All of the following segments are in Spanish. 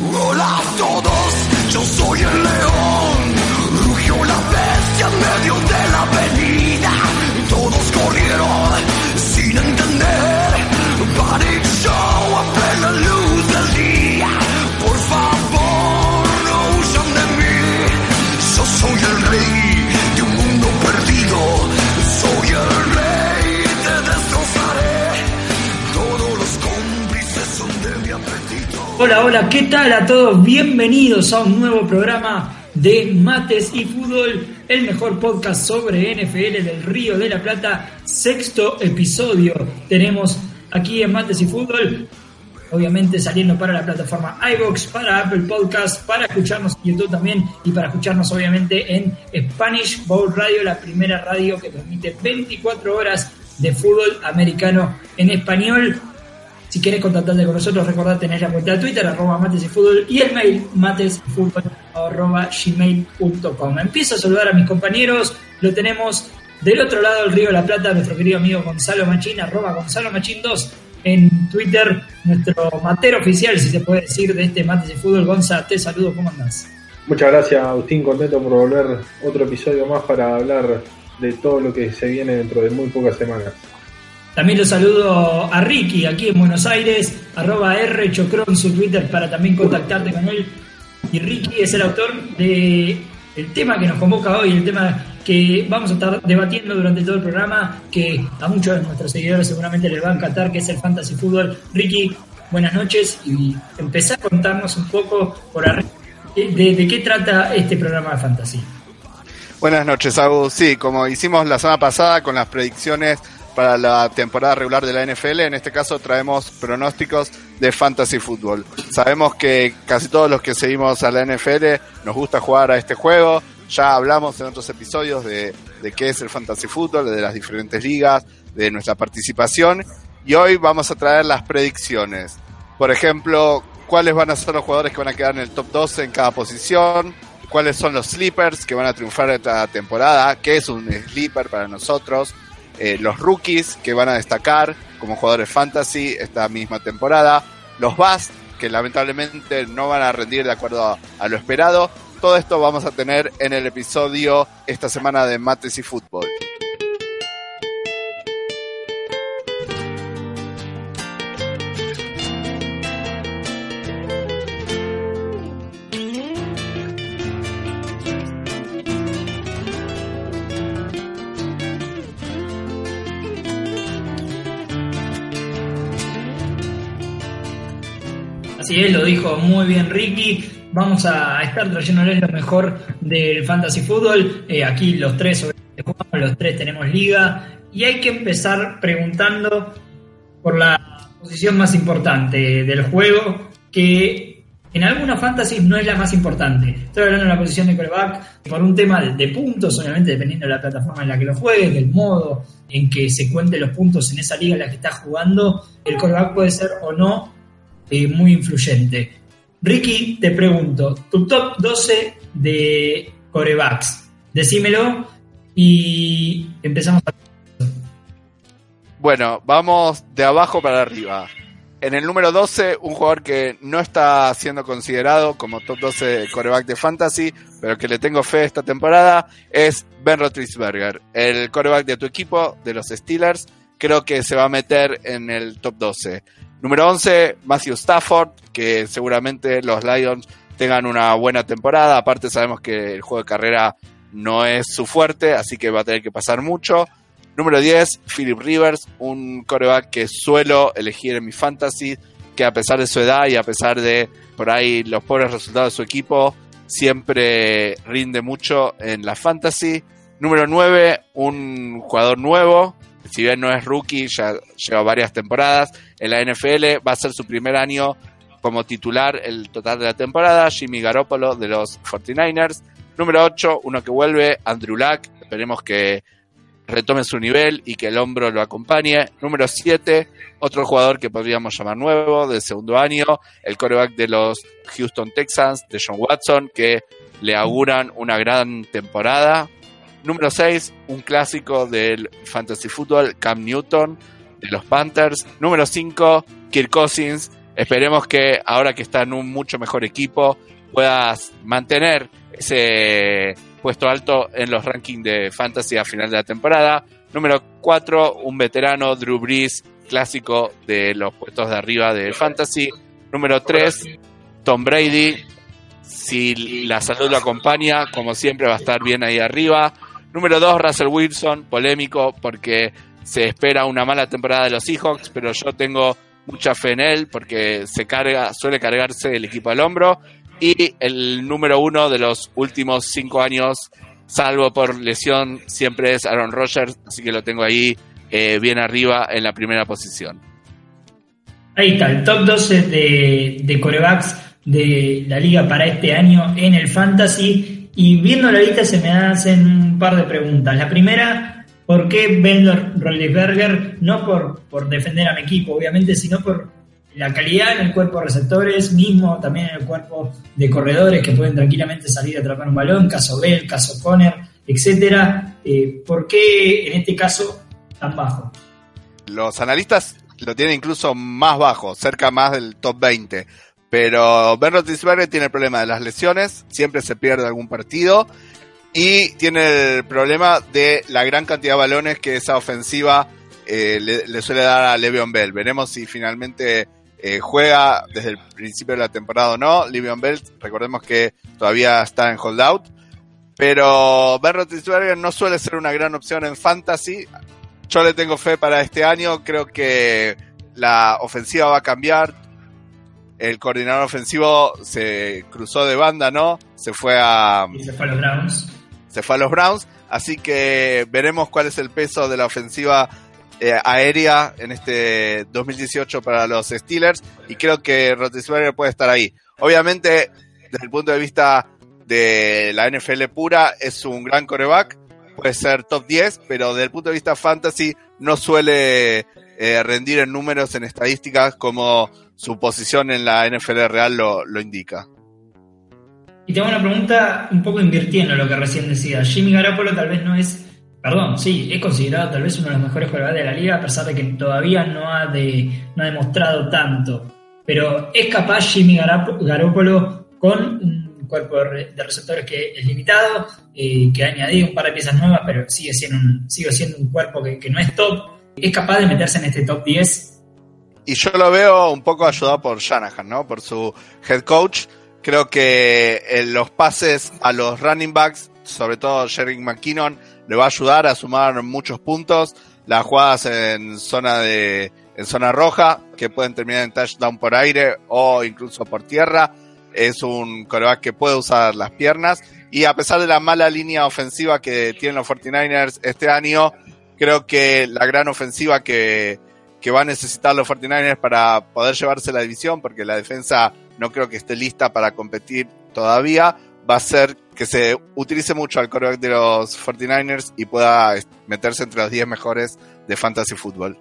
Hola a todos, yo soy el león. Rugió la bestia en medio de la avenida. Todos corrieron sin entender. Panic show a plena luz del día. Por favor, no huyan de mí. Yo soy el rey de un mundo perdido. Hola, hola, ¿qué tal a todos? Bienvenidos a un nuevo programa de Mates y Fútbol, el mejor podcast sobre NFL del Río de la Plata, sexto episodio. Tenemos aquí en Mates y Fútbol, obviamente saliendo para la plataforma iBox, para Apple Podcast, para escucharnos en YouTube también y para escucharnos obviamente en Spanish Bowl Radio, la primera radio que transmite 24 horas de fútbol americano en español. Si querés contactarte con nosotros, recordad tener la cuenta de Twitter, arroba mates y fútbol, y el mail matesfútbol. Empiezo a saludar a mis compañeros, lo tenemos del otro lado del Río de la Plata, nuestro querido amigo Gonzalo Machín, arroba Gonzalo Machín 2 en Twitter, nuestro matero oficial, si se puede decir, de este Mates y Fútbol. Gonza, te saludo, ¿cómo andás? Muchas gracias, Agustín. Contento por volver otro episodio más para hablar de todo lo que se viene dentro de muy pocas semanas. También lo saludo a Ricky, aquí en Buenos Aires, arroba R Chocron su Twitter para también contactarte con él. Y Ricky es el autor de el tema que nos convoca hoy, el tema que vamos a estar debatiendo durante todo el programa, que a muchos de nuestros seguidores seguramente les va a encantar, que es el Fantasy Fútbol. Ricky, buenas noches y empezá a contarnos un poco por arriba de, de qué trata este programa de Fantasy. Buenas noches, Agus. Sí, como hicimos la semana pasada con las predicciones para la temporada regular de la NFL, en este caso traemos pronósticos de fantasy fútbol. Sabemos que casi todos los que seguimos a la NFL nos gusta jugar a este juego. Ya hablamos en otros episodios de, qué es el fantasy fútbol, de las diferentes ligas, de nuestra participación. Y hoy vamos a traer las predicciones. Por ejemplo, cuáles van a ser los jugadores que van a quedar en el top 12 en cada posición, cuáles son los sleepers que van a triunfar esta temporada, qué es un sleeper para nosotros, eh, los rookies que van a destacar como jugadores fantasy esta misma temporada, los bust que lamentablemente no van a rendir de acuerdo a, a lo esperado. Todo esto vamos a tener en el episodio esta semana de Mates y Fútbol. Así es, lo dijo muy bien Ricky. Vamos a estar trayéndoles lo mejor del fantasy fútbol. Eh, aquí los tres, jugamos, los tres tenemos liga. Y hay que empezar preguntando por la posición más importante del juego, que en algunas fantasies no es la más importante. Estoy hablando de la posición de coreback por un tema de puntos, obviamente dependiendo de la plataforma en la que lo juegues, del modo en que se cuenten los puntos en esa liga en la que estás jugando. El coreback puede ser o no eh, muy influyente. Ricky, te pregunto, tu top 12 de corebacks, decímelo y empezamos a... Bueno, vamos de abajo para arriba. En el número 12, un jugador que no está siendo considerado como top 12 de coreback de fantasy, pero que le tengo fe esta temporada, es Ben Roethlisberger, el coreback de tu equipo, de los Steelers. Creo que se va a meter en el top 12. Número 11, Matthew Stafford, que seguramente los Lions tengan una buena temporada. Aparte sabemos que el juego de carrera no es su fuerte, así que va a tener que pasar mucho. Número 10, Philip Rivers, un coreback que suelo elegir en mi fantasy, que a pesar de su edad y a pesar de por ahí los pobres resultados de su equipo, siempre rinde mucho en la fantasy. Número 9, un jugador nuevo, si bien no es rookie, ya lleva varias temporadas en la NFL, va a ser su primer año como titular el total de la temporada, Jimmy Garoppolo de los 49ers. Número 8, uno que vuelve, Andrew Luck. Esperemos que retome su nivel y que el hombro lo acompañe. Número 7, otro jugador que podríamos llamar nuevo, de segundo año, el coreback de los Houston Texans, de John Watson, que le auguran una gran temporada. Número 6, un clásico del fantasy football, Cam Newton, de los Panthers. Número 5, Kirk Cousins. Esperemos que ahora que está en un mucho mejor equipo, puedas mantener ese puesto alto en los rankings de fantasy a final de la temporada. Número 4, un veterano, Drew Brees, clásico de los puestos de arriba de fantasy. Número 3, Tom Brady. Si la salud lo acompaña, como siempre, va a estar bien ahí arriba. Número 2, Russell Wilson, polémico porque se espera una mala temporada de los Seahawks, pero yo tengo mucha fe en él porque se carga, suele cargarse el equipo al hombro. Y el número uno de los últimos cinco años, salvo por lesión, siempre es Aaron Rodgers, así que lo tengo ahí eh, bien arriba en la primera posición. Ahí está, el top 12 de, de corebacks de la liga para este año en el Fantasy. Y viendo la lista se me hacen un par de preguntas. La primera, ¿por qué Ben Roethlisberger? No por, por defender a mi equipo, obviamente, sino por la calidad en el cuerpo de receptores, mismo también en el cuerpo de corredores que pueden tranquilamente salir a atrapar un balón, caso Bell, caso Conner, etcétera. Eh, ¿Por qué en este caso tan bajo? Los analistas lo tienen incluso más bajo, cerca más del top 20. Pero Ben Roethlisberger tiene el problema de las lesiones, siempre se pierde algún partido y tiene el problema de la gran cantidad de balones que esa ofensiva eh, le, le, suele dar a Le'Veon Bell. Veremos si finalmente eh, juega desde el principio de la temporada o no. Livion Bell, recordemos que todavía está en holdout. Pero Ben Roethlisberger no suele ser una gran opción en fantasy. Yo le tengo fe para este año. Creo que la ofensiva va a cambiar. El coordinador ofensivo se cruzó de banda, ¿no? Se fue a. Y se fue a los Browns. Se fue a los Browns. Así que veremos cuál es el peso de la ofensiva eh, aérea en este 2018 para los Steelers y creo que Roethlisberger puede estar ahí. Obviamente, desde el punto de vista de la NFL pura, es un gran coreback, puede ser top 10, pero desde el punto de vista fantasy no suele eh, rendir en números, en estadísticas, como su posición en la NFL real lo, lo indica. Y tengo una pregunta un poco invirtiendo lo que recién decía. Jimmy Garoppolo tal vez no es Perdón, sí, es considerado tal vez uno de los mejores jugadores de la liga, a pesar de que todavía no ha, de, no ha demostrado tanto. Pero es capaz Jimmy Garoppolo con un cuerpo de receptores que es limitado, eh, que ha añadido un par de piezas nuevas, pero sigue siendo un, sigue siendo un cuerpo que, que no es top. ¿Es capaz de meterse en este top 10? Y yo lo veo un poco ayudado por Shanahan, ¿no? Por su head coach. Creo que en los pases a los running backs, sobre todo Jerry McKinnon, le va a ayudar a sumar muchos puntos. Las jugadas en zona de en zona roja, que pueden terminar en touchdown por aire o incluso por tierra. Es un coreback que puede usar las piernas. Y a pesar de la mala línea ofensiva que tienen los 49ers este año, creo que la gran ofensiva que, que va a necesitar los 49ers para poder llevarse la división, porque la defensa no creo que esté lista para competir todavía, va a ser que se utilice mucho al coreback de los 49ers y pueda meterse entre los 10 mejores de fantasy fútbol.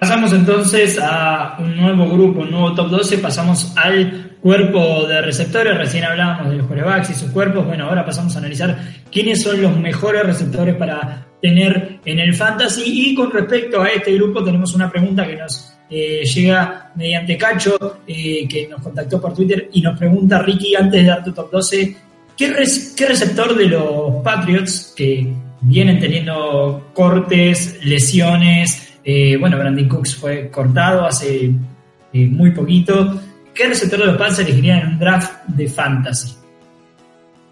Pasamos entonces a un nuevo grupo, un nuevo top 12, pasamos al cuerpo de receptores, recién hablábamos de los corebacks y sus cuerpos, bueno, ahora pasamos a analizar quiénes son los mejores receptores para tener en el fantasy. Y con respecto a este grupo tenemos una pregunta que nos eh, llega mediante Cacho, eh, que nos contactó por Twitter y nos pregunta, Ricky, antes de dar tu top 12, ¿qué, ¿qué, receptor de los Patriots que vienen teniendo cortes, lesiones? Eh, bueno, Brandon Cooks fue cortado hace muy poquito. ¿Qué receptor de los Pats elegirían en un draft de fantasy?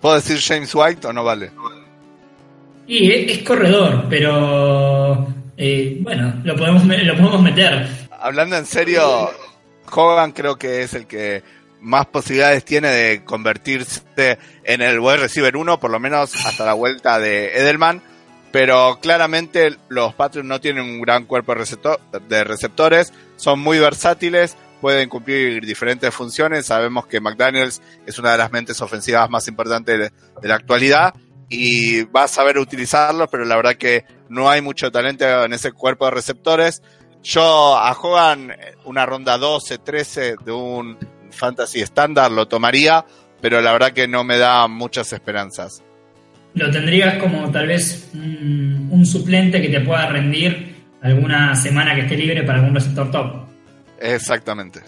¿Puedo decir James White o no vale? Y es, es corredor, pero bueno, lo podemos, lo podemos meter. Hablando en serio, Hogan creo que es el que más posibilidades tiene de convertirse en el wide receiver 1, por lo menos hasta la vuelta de Edelman. Pero claramente los Patriots no tienen un gran cuerpo de receptores, son muy versátiles, pueden cumplir diferentes funciones. Sabemos que McDaniels es una de las mentes ofensivas más importantes de, la actualidad y va a saber utilizarlos, pero la verdad que no hay mucho talento en ese cuerpo de receptores. Yo a Hogan una ronda 12, 13 de un fantasy estándar lo tomaría, pero la verdad que no me da muchas esperanzas. Lo tendrías como tal vez un, un suplente que te pueda rendir alguna semana que esté libre para algún receptor top. Exactamente.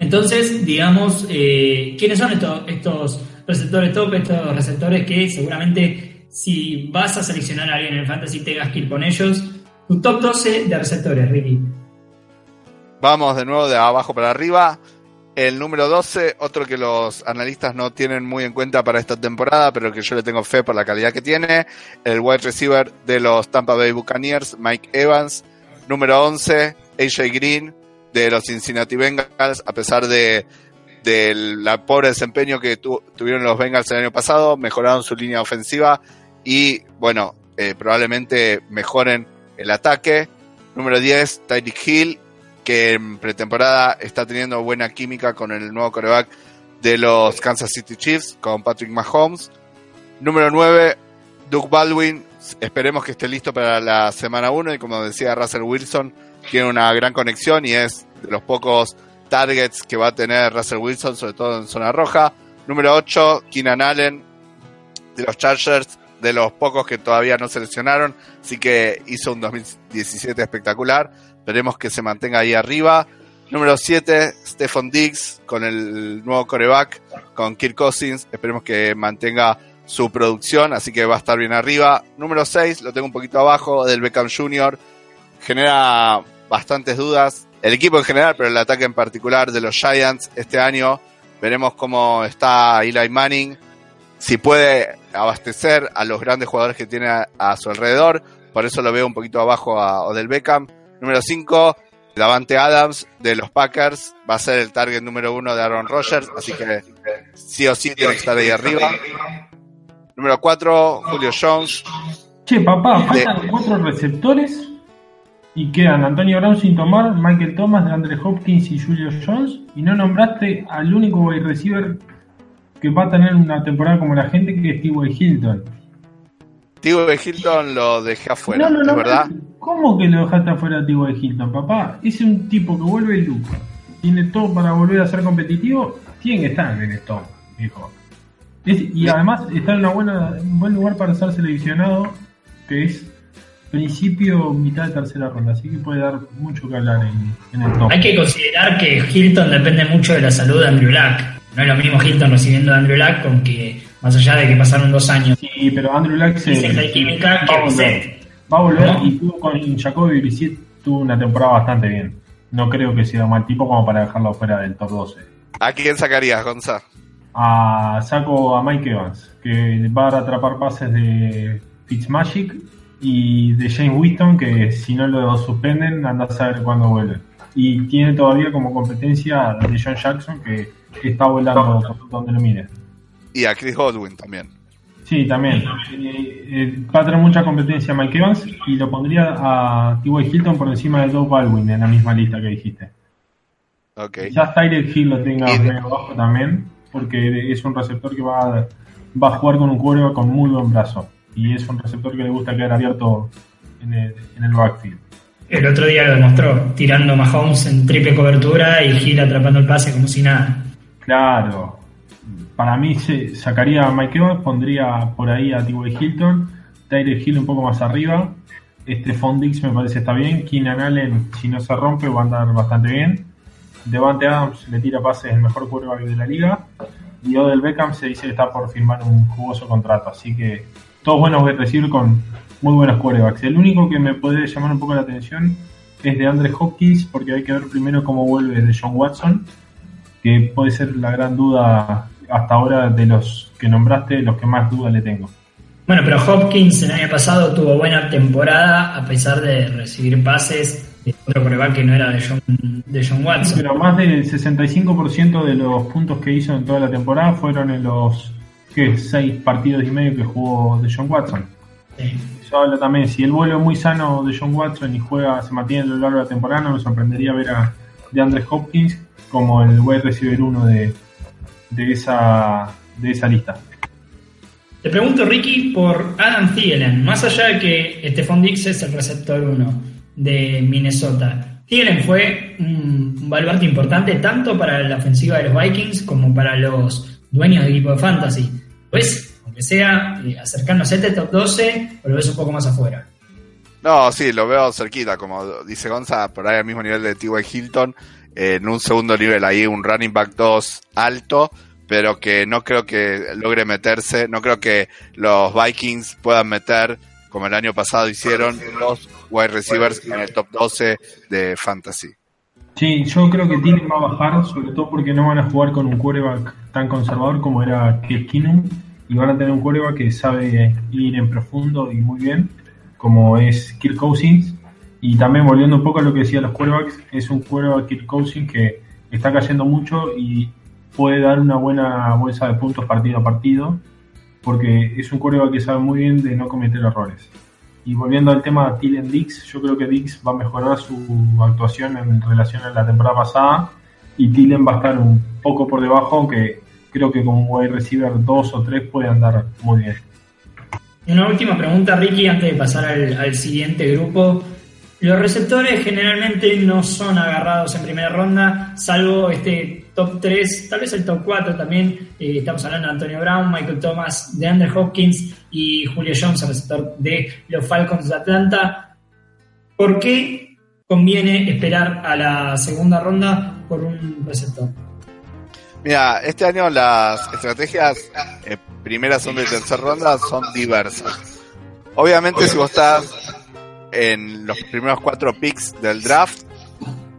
Entonces, digamos, eh, ¿quiénes son estos, estos receptores top? Estos receptores que seguramente si vas a seleccionar a alguien en el fantasy tengas que ir con ellos. Tu top 12 de receptores, Ricky. Vamos de nuevo de abajo para arriba. El número 12, otro que los analistas no tienen muy en cuenta para esta temporada, pero que yo le tengo fe por la calidad que tiene. El wide receiver de los Tampa Bay Buccaneers, Mike Evans. Número 11, AJ Green de los Cincinnati Bengals, a pesar de, la pobre desempeño que tu, tuvieron los Bengals el año pasado, mejoraron su línea ofensiva y, bueno, eh, probablemente mejoren el ataque. Número 10, Tyreek Hill, que en pretemporada está teniendo buena química con el nuevo coreback de los Kansas City Chiefs, con Patrick Mahomes. Número 9, Doug Baldwin, esperemos que esté listo para la semana 1 y como decía Russell Wilson, tiene una gran conexión y es de los pocos targets que va a tener Russell Wilson, sobre todo en zona roja. Número 8, Keenan Allen, de los Chargers, de los pocos que todavía no seleccionaron, así que hizo un 2017 espectacular. Esperemos que se mantenga ahí arriba. Número 7, Stephon Diggs, con el nuevo coreback, con Kirk Cousins. Esperemos que mantenga su producción, así que va a estar bien arriba. Número 6, lo tengo un poquito abajo, del Beckham Jr. Genera bastantes dudas. El equipo en general, pero el ataque en particular de los Giants este año. Veremos cómo está Eli Manning. Si puede abastecer a los grandes jugadores que tiene a, a su alrededor. Por eso lo veo un poquito abajo a Odell Beckham. Número 5, Davante Adams de los Packers. Va a ser el target número uno de Aaron Rodgers. Así que sí o sí tiene que estar ahí arriba. Número 4, Julio Jones. Che, papá, faltan cuatro receptores y quedan Antonio Brown sin tomar, Michael Thomas, Andre Hopkins y Julio Jones. Y no nombraste al único wide receiver que va a tener una temporada como la gente, que es T.Y. Hilton. T.Y. Hilton lo dejé afuera, no, no, ¿es no, verdad? ¿Cómo que lo dejaste afuera a T.Y. Hilton, papá? Es un tipo que vuelve el look. Tiene todo para volver a ser competitivo. Tiene que estar en esto, viejo. Es- y además está en una buena, un buen lugar para ser seleccionado, que es principio, mitad de tercera ronda. Así que puede dar mucho que hablar en, en el top. Hay que considerar que Hilton depende mucho de la salud de Andrew Luck. No es lo mismo Hilton recibiendo a Andrew Luck con que, más allá de que pasaron dos años, Sí, pero Andrew Luck se, hay química va que a volver. Va a volver ¿No? y tuvo con Jacoby Brissett tuvo una temporada bastante bien. No creo que sea un mal tipo como para dejarlo fuera del top 12. ¿A quién sacarías, Gonza? a, saco a Mike Evans, que va a atrapar pases de Fitzmagic y de James Winston, que si no lo suspenden, anda a saber cuándo vuelve. Y tiene todavía como competencia a John Jackson, que está volando por donde lo mire. Y a Chris Godwin también. Sí, también. Eh, eh, va a tener mucha competencia Mike Evans y lo pondría a T.Y. Hilton por encima de Doug Baldwin en la misma lista que dijiste. Ok. Quizás Tyler Hill lo tenga medio bajo también, porque es un receptor que va a, va a jugar con un cuervo con muy buen brazo. Y es un receptor que le gusta quedar abierto en el, en el backfield. El otro día lo demostró, tirando Mahomes en triple cobertura y Gil atrapando el pase como si nada. Claro, para mí se sacaría a Mike Evans, pondría por ahí a T.Y. Hilton, Tyler Hill un poco más arriba. Este Fondix me parece está bien. Keenan Allen, si no se rompe, va a andar bastante bien. Devante Adams le tira pases el mejor quarterback de la liga. Y Odell Beckham se dice que está por firmar un jugoso contrato. Así que todos buenos recibir con muy buenos quarterbacks. El único que me puede llamar un poco la atención es de Andre Hopkins, porque hay que ver primero cómo vuelve de John Watson, que puede ser la gran duda hasta ahora de los que nombraste, los que más duda le tengo. Bueno, pero Hopkins el año pasado tuvo buena temporada a pesar de recibir pases de otro coreback que no era de John, de John Watson. Pero más del 65% de los puntos que hizo en toda la temporada fueron en los ¿qué? seis partidos y medio que jugó de John Watson. Sí. Habla también, si él vuelve muy sano de John Watson y juega, se mantiene a lo largo de la temporada, no me sorprendería ver a de Andres Hopkins como el wide receiver 1 de, de, esa, de esa lista. Te pregunto, Ricky, por Adam Thielen. Más allá de que Stephon Dix es el receptor 1 de Minnesota, Thielen fue un, un baluarte importante tanto para la ofensiva de los Vikings como para los dueños de equipo de fantasy. Pues, aunque sea eh, acercándose a este top 12, o lo ves un poco más afuera. No, sí, lo veo cerquita, como dice Gonza, por ahí al mismo nivel de T.Y. Hilton, eh, en un segundo nivel ahí, un running back 2 alto, pero que no creo que logre meterse, no creo que los Vikings puedan meter, como el año pasado hicieron, los wide receivers en el top 12 de Fantasy. Sí, yo creo que Thielen va a bajar, sobre todo porque no van a jugar con un quarterback tan conservador como era Kirk Keenum, y van a tener un quarterback que sabe ir en profundo y muy bien, como es Kirk Cousins. Y también volviendo un poco a lo que decía los quarterbacks, es un quarterback Kirk Cousins que está cayendo mucho y puede dar una buena bolsa de puntos partido a partido, porque es un quarterback que sabe muy bien de no cometer errores. Y volviendo al tema de Tillen Dix, yo creo que Dix va a mejorar su actuación en relación a la temporada pasada y Tillen va a estar un poco por debajo, aunque creo que como wide receiver 2 o 3 puede andar muy bien. Una última pregunta, Ricky, antes de pasar al, siguiente grupo. Los receptores generalmente no son agarrados en primera ronda, salvo este top 3, tal vez el top 4 también. Eh, estamos hablando de Antonio Brown, Michael Thomas, de Andrew Hopkins y Julio Jones, el receptor de los Falcons de Atlanta. ¿Por qué conviene esperar a la segunda ronda por un receptor? Mira, este año las estrategias eh, primeras son de tercera ronda son diversas. Obviamente si vos estás en los primeros cuatro picks del draft,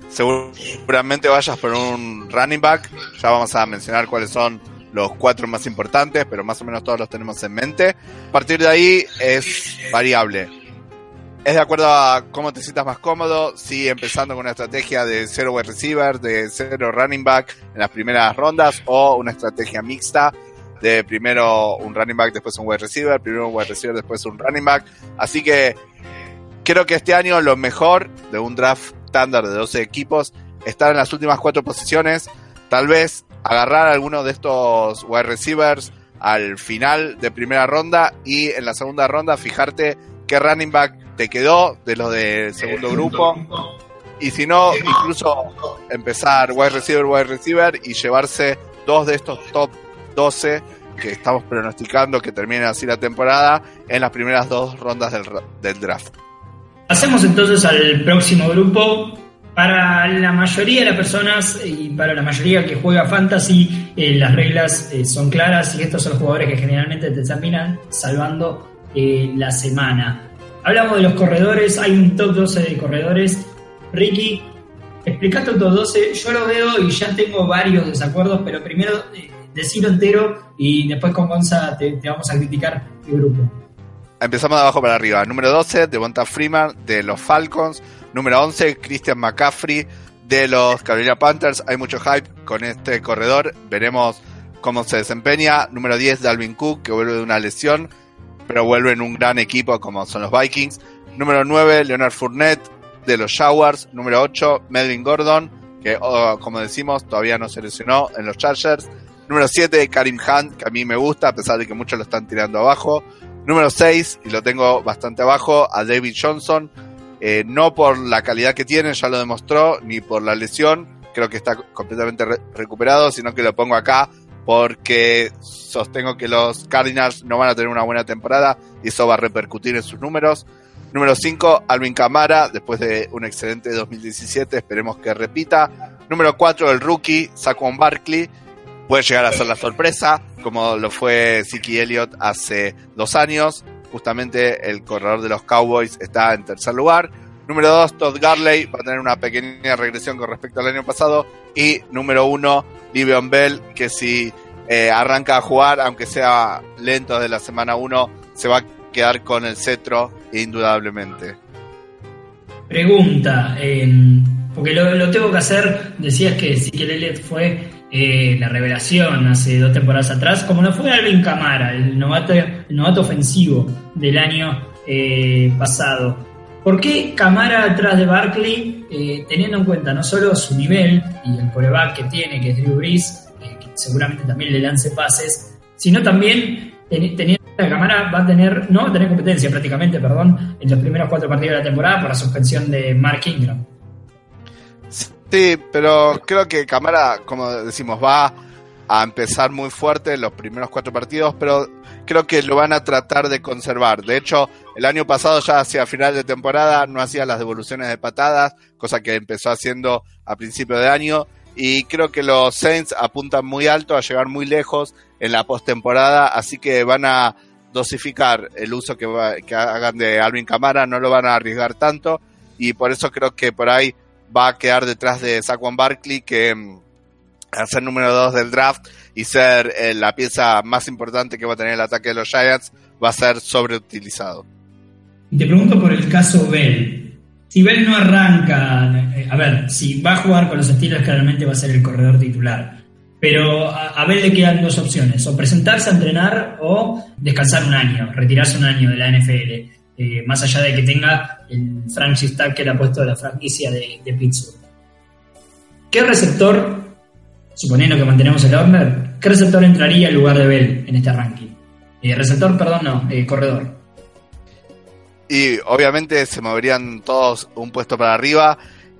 seguramente vayas por un running back. Ya vamos a mencionar cuáles son los cuatro más importantes, pero más o menos todos los tenemos en mente. A partir de ahí es variable. Es de acuerdo a cómo te sientas más cómodo, si empezando con una estrategia de cero wide receiver, de cero running back en las primeras rondas, o una estrategia mixta de primero un running back, después un wide receiver, primero un wide receiver, después un running back. Así que creo que este año lo mejor de un draft estándar de 12 equipos estar en las últimas cuatro posiciones, tal vez agarrar alguno de estos wide receivers al final de primera ronda y en la segunda ronda fijarte qué running back te quedó de los del segundo grupo y si no incluso empezar wide receiver wide receiver y llevarse dos de estos top 12 que estamos pronosticando que terminen así la temporada en las primeras dos rondas del, del draft. Pasemos entonces al próximo grupo. Para la mayoría de las personas y para la mayoría que juega fantasy, eh, las reglas eh, son claras y estos son los jugadores que generalmente te terminan salvando eh, la semana. Hablamos de los corredores, hay un top 12 de corredores. Ricky, explicate el top 12. Yo lo veo y ya tengo varios desacuerdos, pero primero eh, entero y después con Gonza te, te vamos a criticar el grupo. Empezamos de abajo para arriba. Número 12, Devonta Freeman de los Falcons. Número 11, Christian McCaffrey de los Carolina Panthers. Hay mucho hype con este corredor. Veremos cómo se desempeña. Número 10, Dalvin Cook, que vuelve de una lesión, pero vuelve en un gran equipo como son los Vikings. Número 9, Leonard Fournette de los Jaguars. Número 8, Melvin Gordon, que oh, como decimos todavía no se lesionó en los Chargers. Número 7, Karim Hunt, que a mí me gusta, a pesar de que muchos lo están tirando abajo. Número 6, y lo tengo bastante abajo, a David Johnson. Eh, no por la calidad que tiene, ya lo demostró, ni por la lesión, creo que está completamente re recuperado, sino que lo pongo acá porque sostengo que los Cardinals no van a tener una buena temporada y eso va a repercutir en sus números. Número 5, Alvin Camara, después de un excelente 2017, esperemos que repita. Número 4, el rookie, Saquon Barkley, puede llegar a ser la sorpresa, como lo fue Siki Elliott hace dos años. Justamente el corredor de los Cowboys está en tercer lugar. Número 2, Todd Garley va a tener una pequeña regresión con respecto al año pasado. Y número 1, Livion Bell, que si eh, arranca a jugar, aunque sea lento de la semana 1, se va a quedar con el cetro indudablemente. Pregunta, eh, porque lo, lo, tengo que hacer, decías que Ezequiel Elliott fue eh, la revelación hace dos temporadas atrás, como no fue Alvin Camara, el novato, el novato ofensivo del año eh, pasado. ¿Por qué Camara atrás de Barkley, eh, teniendo en cuenta no solo su nivel y el coreback que tiene, que es Drew Brees, eh, que seguramente también le lance pases, sino también teniendo la Camara va a tener, no va a tener competencia prácticamente, perdón, en los primeros cuatro partidos de la temporada por la suspensión de Mark Ingram. Sí, pero creo que Camara, como decimos, va a empezar muy fuerte en los primeros cuatro partidos, pero creo que lo van a tratar de conservar. De hecho, el año pasado ya hacia final de temporada no hacía las devoluciones de patadas, cosa que empezó haciendo a principio de año. Y creo que los Saints apuntan muy alto a llegar muy lejos en la postemporada, así que van a dosificar el uso que, que hagan de Alvin Camara, no lo van a arriesgar tanto y por eso creo que por ahí va a quedar detrás de Saquon Barkley que mm, a ser número 2 del draft y ser eh, la pieza más importante que va a tener el ataque de los Giants va a ser sobreutilizado. Te pregunto por el caso Bell. Si Bell no arranca, eh, a ver, si va a jugar con los estilos claramente va a ser el corredor titular. Pero a, Bell le quedan dos opciones, o presentarse a entrenar o descansar un año, retirarse un año de la NFL, eh, más allá de que tenga el franchise tag que le ha puesto de la franquicia de, Pittsburgh. ¿Qué receptor suponiendo que mantenemos el owner, ¿qué receptor entraría en lugar de Bell en este ranking? Eh, receptor, perdón, no, eh, corredor. Y obviamente se moverían todos un puesto para arriba.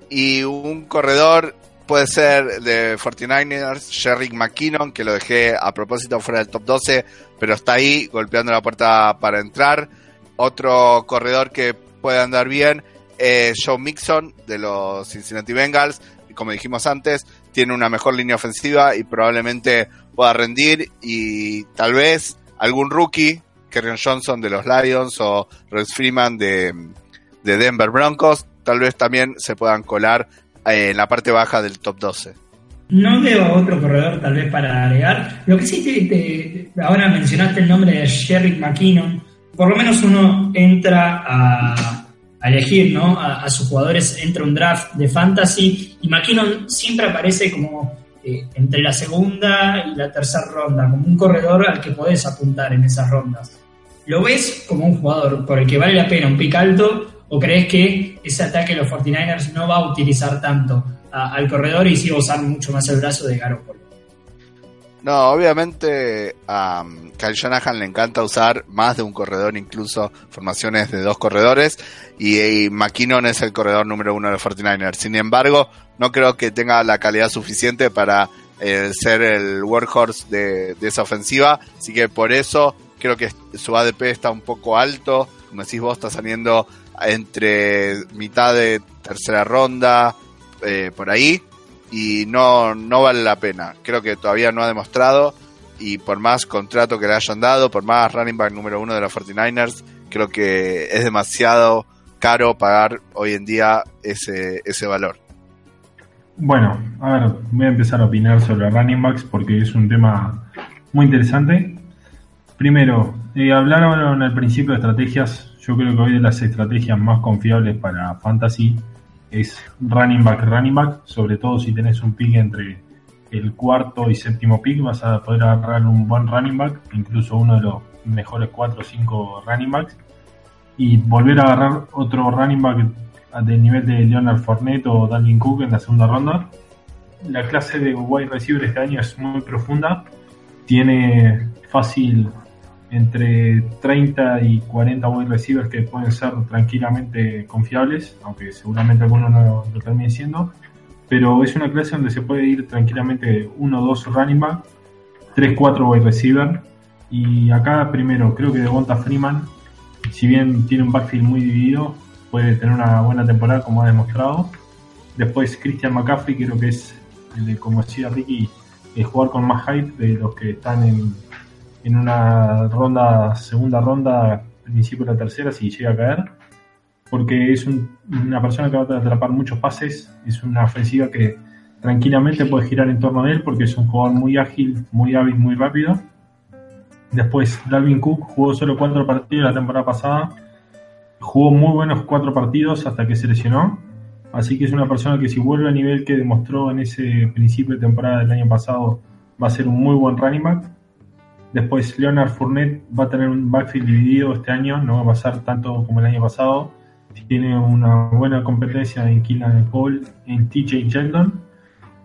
Y un corredor puede ser de 49ers, Sherrick McKinnon, que lo dejé a propósito fuera del top 12, pero está ahí golpeando la puerta para entrar. Otro corredor que puede andar bien es Joe Mixon de los Cincinnati Bengals, como dijimos antes, tiene una mejor línea ofensiva y probablemente pueda rendir. Y tal vez algún rookie, Kerryon Johnson de los Lions o Rex Freeman de, Denver Broncos, tal vez también se puedan colar eh, en la parte baja del top 12. No veo otro corredor tal vez para agregar. Lo que sí te, ahora mencionaste el nombre de Sherrick McKinnon. Por lo menos uno entra a, elegir ¿no? a, sus jugadores entre un draft de fantasy y McKinnon siempre aparece como eh, entre la segunda y la tercera ronda, como un corredor al que podés apuntar en esas rondas. ¿Lo ves como un jugador por el que vale la pena un pick alto o crees que ese ataque de los 49ers no va a utilizar tanto al corredor y sí va a usar mucho más el brazo de Garoppolo? No, obviamente a Kyle Shanahan le encanta usar más de un corredor, incluso formaciones de dos corredores, y, McKinnon es el corredor número uno de los 49ers. Sin embargo, no creo que tenga la calidad suficiente para eh, ser el workhorse de, de, esa ofensiva, así que por eso creo que su ADP está un poco alto, como decís vos, está saliendo entre mitad de tercera ronda, eh, por ahí, y no, no vale la pena. Creo que todavía no ha demostrado y por más contrato que le hayan dado, por más running back número uno de los 49ers, creo que es demasiado caro pagar hoy en día ese, ese valor. Bueno, a ver, voy a empezar a opinar sobre running backs porque es un tema muy interesante. Primero, eh, hablaron al principio de estrategias. Yo creo que hoy de las estrategias más confiables para fantasy es running back, running back, sobre todo si tenés un pick entre el cuarto y séptimo pick, vas a poder agarrar un buen running back, incluso uno de los mejores cuatro o cinco running backs, y volver a agarrar otro running back del nivel de Leonard Fournette o Dalvin Cook en la segunda ronda. La clase de wide receiver este año es muy profunda, tiene fácil entre 30 y 40 wide receivers que pueden ser tranquilamente confiables, aunque seguramente algunos no lo terminen siendo. Pero es una clase donde se puede ir tranquilamente 1 2 running back, 3 4 wide receiver. Y acá primero creo que Devonta Freeman, si bien tiene un backfield muy dividido, puede tener una buena temporada como ha demostrado. Después Christian McCaffrey creo que es, como decía Ricky, el jugador con más hype de los que están en, en una ronda, segunda ronda, principio de la tercera, si llega a caer, porque es una persona que va a atrapar muchos pases, es una ofensiva que tranquilamente puede girar en torno a él, porque es un jugador muy ágil, muy hábil, muy rápido. Después, Dalvin Cook jugó solo cuatro partidos la temporada pasada, jugó muy buenos cuatro partidos hasta que se lesionó. Así que es una persona que si vuelve al nivel que demostró en ese principio de temporada del año pasado, va a ser un muy buen running back. Después Leonard Fournette va a tener un backfield dividido este año, no va a pasar tanto como el año pasado. tiene una buena competencia en Killan Paul, en TJ Sheldon.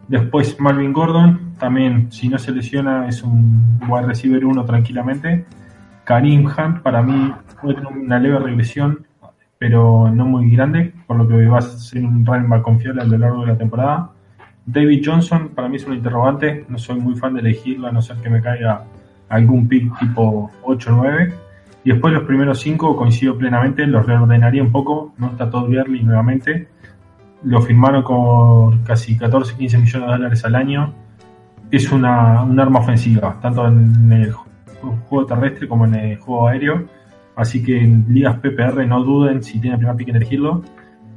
Después Marvin Gordon, también si no se lesiona es un wide receiver uno tranquilamente. Karim Hunt para mí tener una leve regresión, pero no muy grande, por lo que va a ser un running back confiable a lo largo de la temporada. David Johnson para mí es un interrogante, no soy muy fan de elegirlo a no ser que me caiga algún pick tipo 8 o 9. Y después los primeros 5 coincido plenamente, los reordenaría un poco, no está todo Gurley nuevamente. Lo firmaron con casi 14, 15 millones de dólares al año. Es una, un arma ofensiva, tanto en el juego terrestre como en el juego aéreo. Así que en ligas PPR no duden si tienen primer pick en elegirlo.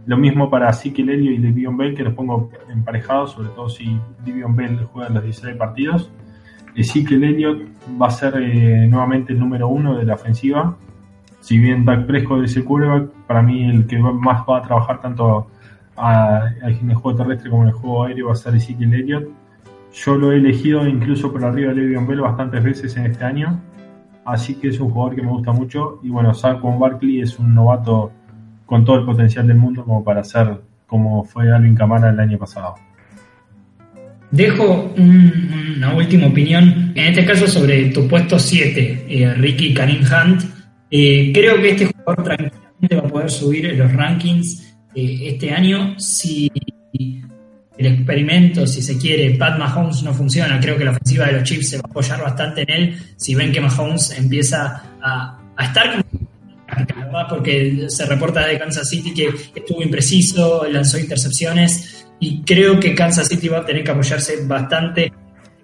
Lo mismo para Ezekiel Helio y Livion Bell, que los pongo emparejados, sobre todo si Livion Bell juega los 16 partidos. Ezekiel Elliott va a ser eh, nuevamente el número uno de la ofensiva. Si bien Dak Prescott es el quarterback, para mí el que más va a trabajar tanto en el juego terrestre como en el juego aéreo va a ser Ezekiel Elliott. Yo lo he elegido incluso por arriba de Le'Veon Bell bastantes veces en este año, así que es un jugador que me gusta mucho. Y bueno, Saquon Barkley es un novato con todo el potencial del mundo como para ser como fue Alvin Kamara el año pasado. Dejo una última opinión, en este caso sobre tu puesto 7, eh, Ricky Karim Hunt. Eh, creo que este jugador tranquilamente va a poder subir los rankings eh, este año si el experimento, si se quiere, Pat Mahomes no funciona. Creo que la ofensiva de los Chiefs se va a apoyar bastante en él. Si ven que Mahomes empieza a, estar porque se reporta de Kansas City que estuvo impreciso, lanzó intercepciones y creo que Kansas City va a tener que apoyarse bastante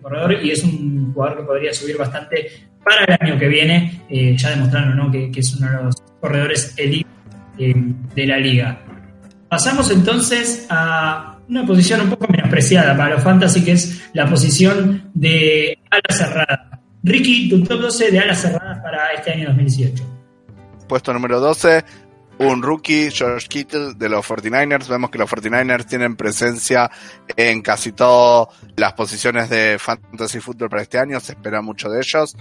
corredor y es un jugador que podría subir bastante para el año que viene, eh, ya demostrando ¿no? que, es uno de los corredores elite eh, de la liga. Pasamos entonces a una posición un poco menospreciada para los fantasy, que es la posición de ala cerrada. Ricky, tu top 12 de alas cerradas para este año 2018. Puesto número 12, un rookie, George Kittle, de los 49ers. Vemos que los 49ers tienen presencia en casi todas las posiciones de fantasy football para este año. Se espera mucho de ellos.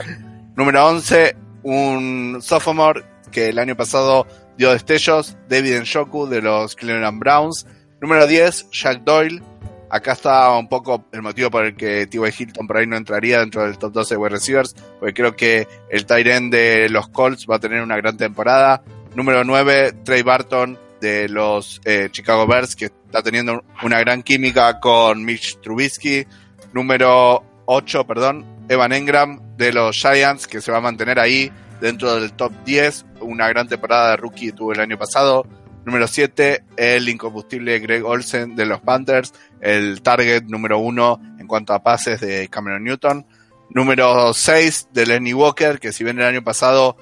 Número 11, un sophomore que el año pasado dio destellos, David Nshoku, de los Cleveland Browns. Número 10, Jack Doyle. Acá está un poco el motivo por el que T.Y. Hilton por ahí no entraría dentro del top 12 de wide receivers, porque creo que el tight de los Colts va a tener una gran temporada. Número 9, Trey Barton de los eh, Chicago Bears, que está teniendo una gran química con Mitch Trubisky. Número 8, perdón, Evan Engram de los Giants, que se va a mantener ahí dentro del top 10. Una gran temporada de rookie tuvo el año pasado. Número 7, el incombustible Greg Olsen de los Panthers, el target número 1 en cuanto a pases de Cameron Newton. Número 6, de Lenny Walker, que si bien el año pasado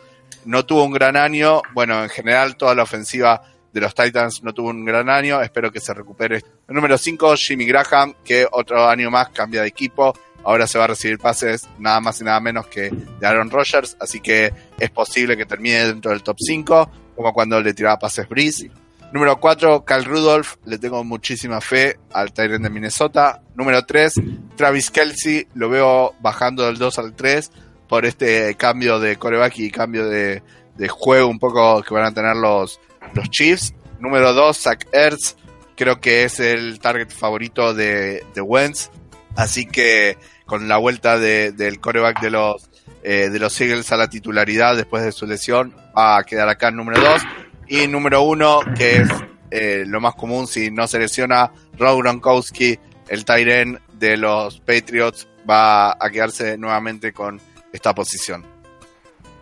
no tuvo un gran año. Bueno, en general toda la ofensiva de los Titans no tuvo un gran año. Espero que se recupere. Número 5, Jimmy Graham, que otro año más cambia de equipo. Ahora se va a recibir pases nada más y nada menos que de Aaron Rodgers. Así que es posible que termine dentro del top 5, como cuando le tiraba pases Breeze. Número 4, Cal Rudolph. Le tengo muchísima fe al Tyrant de Minnesota. Número 3, Travis Kelsey. Lo veo bajando del 2 al 3 por este cambio de coreback y cambio de, juego un poco que van a tener los, los Chiefs. Número 2, Zach Ertz. Creo que es el target favorito de, de Wentz. Así que con la vuelta del coreback de los, eh, de los Eagles a la titularidad después de su lesión, va a quedar acá en número 2. Y número 1, que es eh, lo más común si no se lesiona, Rob Gronkowski, el Tyren de los Patriots, va a quedarse nuevamente con esta posición.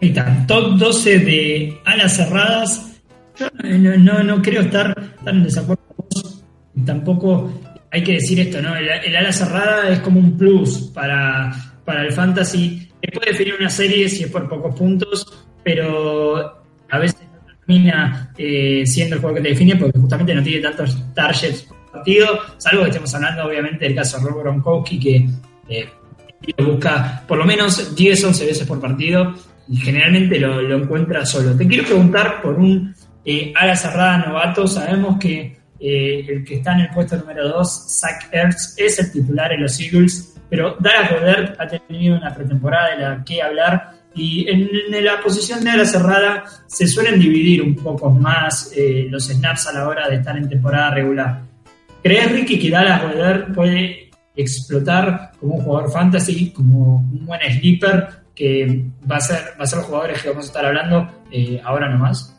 Ahí está, top 12 de alas cerradas. Yo no, no, creo estar tan en desacuerdo con vos. Tampoco hay que decir esto, ¿no? El, ala cerrada es como un plus para, para el fantasy. Se puede definir una serie si es por pocos puntos, pero a veces no termina eh, siendo el juego que te define porque justamente no tiene tantos targets por partido, salvo que estemos hablando obviamente del caso de Rob Gronkowski que eh, lo busca por lo menos 10, 11 veces por partido y generalmente lo, encuentra solo. Te quiero preguntar por un eh, ala cerrada novato. Sabemos que eh, el que está en el puesto número 2, Zach Ertz, es el titular en los Eagles, pero Dallas Goddard ha tenido una pretemporada de la que hablar Y en, la posición de ala cerrada se suelen dividir un poco más eh, los snaps a la hora de estar en temporada regular. ¿Crees, Ricky, que Dallas Goddard puede explotar como un jugador fantasy, como un buen sleeper que va a ser, va a ser los jugadores que vamos a estar hablando eh, ahora nomás?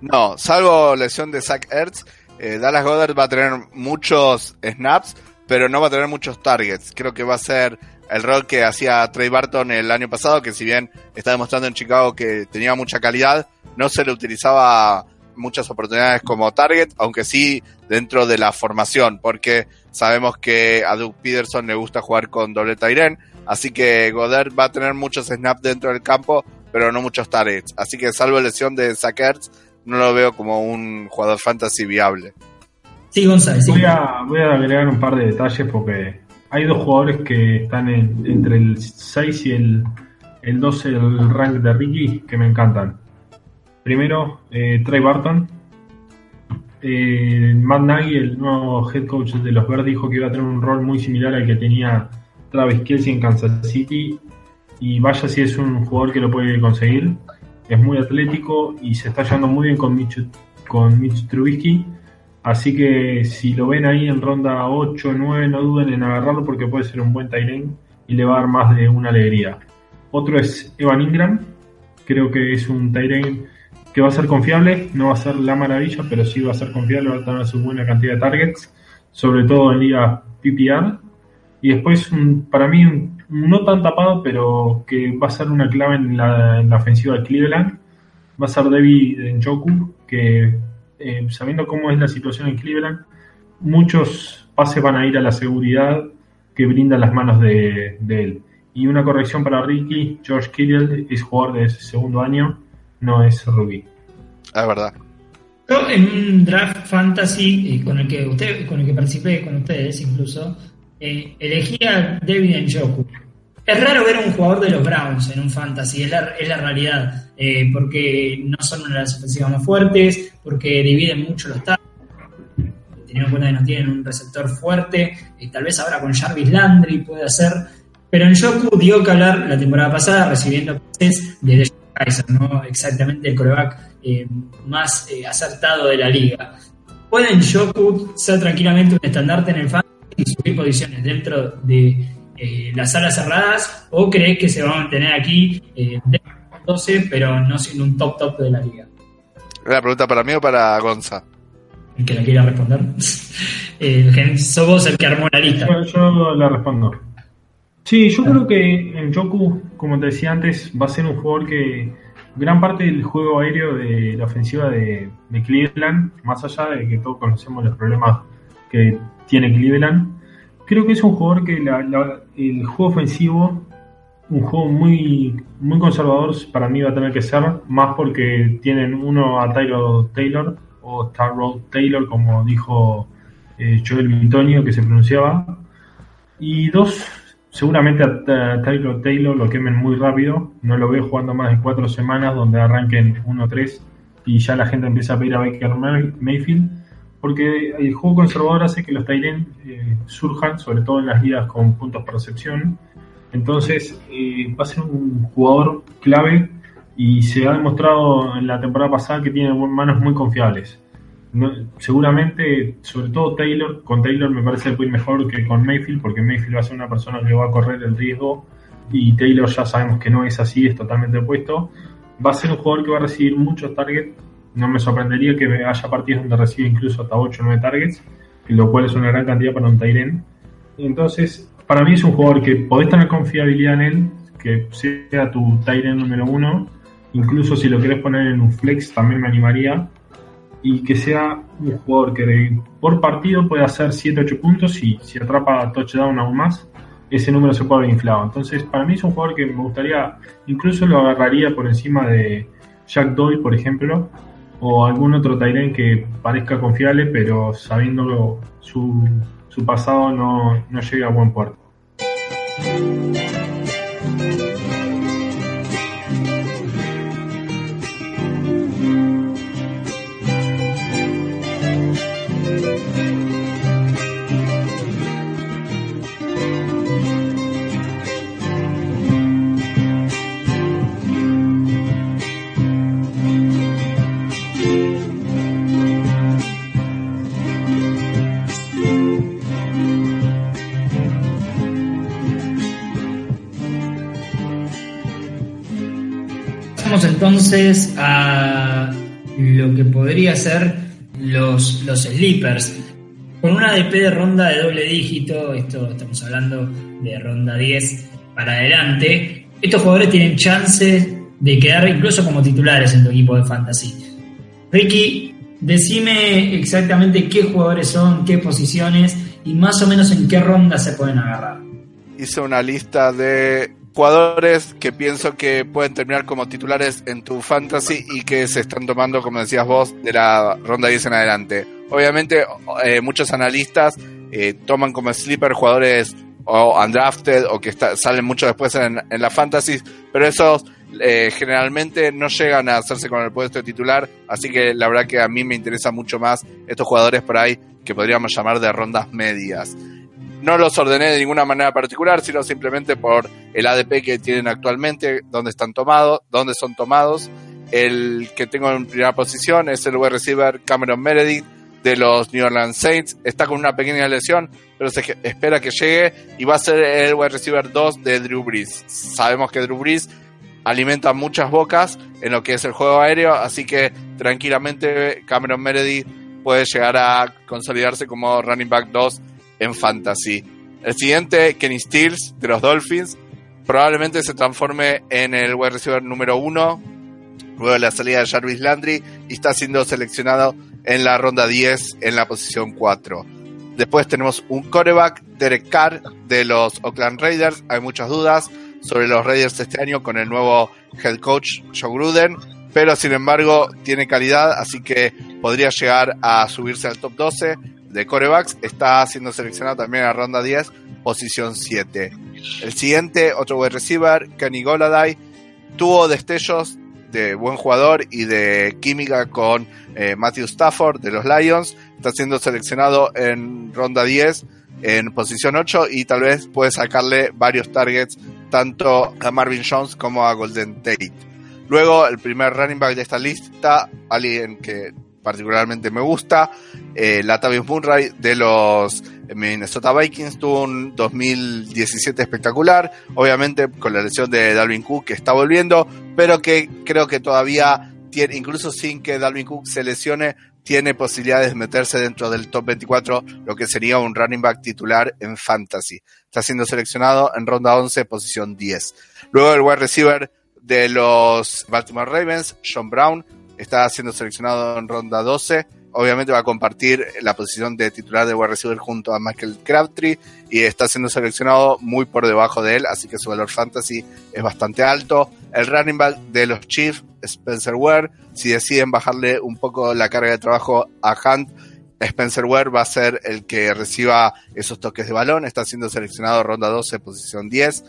No, salvo lesión de Zach Ertz, eh, Dallas Goddard va a tener muchos snaps, pero no va a tener muchos targets. Creo que va a ser el rol que hacía Trey Barton el año pasado, que si bien está demostrando en Chicago que tenía mucha calidad, no se le utilizaba muchas oportunidades como target, aunque sí dentro de la formación, porque sabemos que a Doug Peterson le gusta jugar con doble Tyren, así que Goddard va a tener muchos snaps dentro del campo, pero no muchos targets. Así que salvo lesión de Sackers, no lo veo como un jugador fantasy viable. Sí, González. Voy, a, voy a agregar un par de detalles porque hay dos jugadores que están entre el 6 y el, el 12 del rank de Ricky que me encantan. Primero, eh, Trey Barton. Eh, Matt Nagy, el nuevo head coach de los Verdes, dijo que iba a tener un rol muy similar al que tenía Travis Kelsey en Kansas City. Y vaya si es un jugador que lo puede conseguir. Es muy atlético y se está llevando muy bien con Mitch, con Mitch Trubisky. Así que si lo ven ahí en ronda 8 o 9, no duden en agarrarlo porque puede ser un buen Tyrion y le va a dar más de una alegría. Otro es Evan Ingram. Creo que es un Tyrion que va a ser confiable, no va a ser la maravilla, pero sí va a ser confiable, va a tener su buena cantidad de targets, sobre todo en liga PPR. Y después, para mí, no tan tapado, pero que va a ser una clave en la, ofensiva de Cleveland, va a ser David Njoku, que eh, sabiendo cómo es la situación en Cleveland, muchos pases van a ir a la seguridad que brindan las manos de, de él. Y una corrección para Ricky, George Kittle es jugador de segundo año no es rookie. Es verdad. Yo en un draft fantasy eh, con el que usted, con el que participé con ustedes incluso, eh, elegí a David Njoku. Es raro ver a un jugador de los Browns en un fantasy, es la, es la realidad, eh, porque no son una de las ofensivas más fuertes, porque dividen mucho los targets, teniendo en cuenta que no tienen un receptor fuerte, y tal vez ahora con Jarvis Landry puede hacer, pero Njoku dio que hablar la temporada pasada recibiendo pases de Kaiser, ¿no? Exactamente el coreback eh, más eh, acertado de la liga. ¿Pueden Shoku ser tranquilamente un estandarte en el fan y subir posiciones dentro de eh, las salas cerradas? ¿O crees que se va a mantener aquí eh, 12, pero no siendo un top top de la liga? ¿La pregunta para mí o para Gonza? El que la quiera responder. eh, sos vos el que armó la lista. Yo, yo la respondo. Sí, yo creo que en Joku, como te decía antes, va a ser un jugador que gran parte del juego aéreo de la ofensiva de, Cleveland, más allá de que todos conocemos los problemas que tiene Cleveland, creo que es un jugador que el juego ofensivo, un juego muy, muy conservador, para mí va a tener que ser, más porque tienen uno a Tyler Taylor, o Tyrod Taylor, como dijo eh, Joel Mintonio, que se pronunciaba, y dos, Seguramente a Tyler Taylor lo quemen muy rápido. No lo veo jugando más de cuatro semanas donde arranquen 1-3 y ya la gente empieza a pedir a Baker Mayfield. Porque el juego conservador hace que los Tyren eh, surjan, sobre todo en las ligas con puntos por recepción. Entonces eh, va a ser un jugador clave y se ha demostrado en la temporada pasada que tiene manos muy confiables seguramente, sobre todo Taylor, con Taylor me parece que mejor que con Mayfield, porque Mayfield va a ser una persona que va a correr el riesgo y Taylor ya sabemos que no es así, es totalmente opuesto. Va a ser un jugador que va a recibir muchos targets, no me sorprendería que haya partidos donde recibe incluso hasta 8 o 9 targets, lo cual es una gran cantidad para un Tyren. Entonces, para mí es un jugador que podés tener confiabilidad en él, que sea tu Tyren número uno, incluso si lo querés poner en un flex también me animaría y que sea un jugador que por partido puede hacer 7-8 puntos y si atrapa touchdown aún más, ese número se puede haber inflado. Entonces, para mí es un jugador que me gustaría, incluso lo agarraría por encima de Jack Doyle, por ejemplo, o algún otro Tyrant que parezca confiable, pero sabiendo su, su pasado no, no llega a buen puerto. Entonces a lo que podría ser los, los sleepers. Con una ADP de ronda de doble dígito, esto estamos hablando de ronda 10 para adelante, estos jugadores tienen chances de quedar incluso como titulares en tu equipo de fantasy. Ricky, decime exactamente qué jugadores son, qué posiciones y más o menos en qué ronda se pueden agarrar. Hice una lista de jugadores que pienso que pueden terminar como titulares en tu fantasy y que se están tomando, como decías vos, de la ronda 10 en adelante. Obviamente, eh, muchos analistas eh, toman como sleeper jugadores o undrafted o que salen mucho después en, la fantasy, pero esos eh, generalmente no llegan a hacerse con el puesto de titular, así que la verdad que a mí me interesa mucho más estos jugadores por ahí que podríamos llamar de rondas medias. No los ordené de ninguna manera particular, sino simplemente por el ADP que tienen actualmente, dónde están tomados, dónde son tomados. El que tengo en primera posición es el wide receiver Cameron Meredith de los New Orleans Saints. Está con una pequeña lesión, pero se espera que llegue y va a ser el wide receiver 2 de Drew Brees. Sabemos que Drew Brees alimenta muchas bocas en lo que es el juego aéreo, así que tranquilamente Cameron Meredith puede llegar a consolidarse como running back 2 en fantasy. El siguiente, Kenny Stills, de los Dolphins, probablemente se transforme en el wide receiver número uno, luego de la salida de Jarvis Landry, y está siendo seleccionado en la ronda 10 en la posición 4. Después tenemos un coreback, Derek Carr, de los Oakland Raiders. Hay muchas dudas sobre los Raiders este año con el nuevo head coach Joe Gruden, pero sin embargo tiene calidad, así que podría llegar a subirse al top 12 de corebacks, está siendo seleccionado también a ronda 10, posición 7. El siguiente, otro wide receiver, Kenny Goladay, tuvo destellos de buen jugador y de química con eh, Matthew Stafford de los Lions. Está siendo seleccionado en ronda 10, en posición 8 y tal vez puede sacarle varios targets tanto a Marvin Jones como a Golden Tate. Luego, el primer running back de esta lista, alguien que particularmente me gusta. Eh, Latavius Murray de los Minnesota Vikings tuvo un 2017 espectacular, obviamente con la lesión de Dalvin Cook que está volviendo, pero que creo que todavía tiene, incluso sin que Dalvin Cook se lesione, tiene posibilidades de meterse dentro del top 24, lo que sería un running back titular en fantasy. Está siendo seleccionado en ronda 11, posición 10. Luego el wide receiver de los Baltimore Ravens, John Brown, está siendo seleccionado en ronda 12. Obviamente va a compartir la posición de titular de wide receiver junto a Michael Crabtree y está siendo seleccionado muy por debajo de él, así que su valor fantasy es bastante alto. El running back de los Chiefs, Spencer Ware, si deciden bajarle un poco la carga de trabajo a Hunt, Spencer Ware va a ser el que reciba esos toques de balón, está siendo seleccionado ronda 12, posición 10.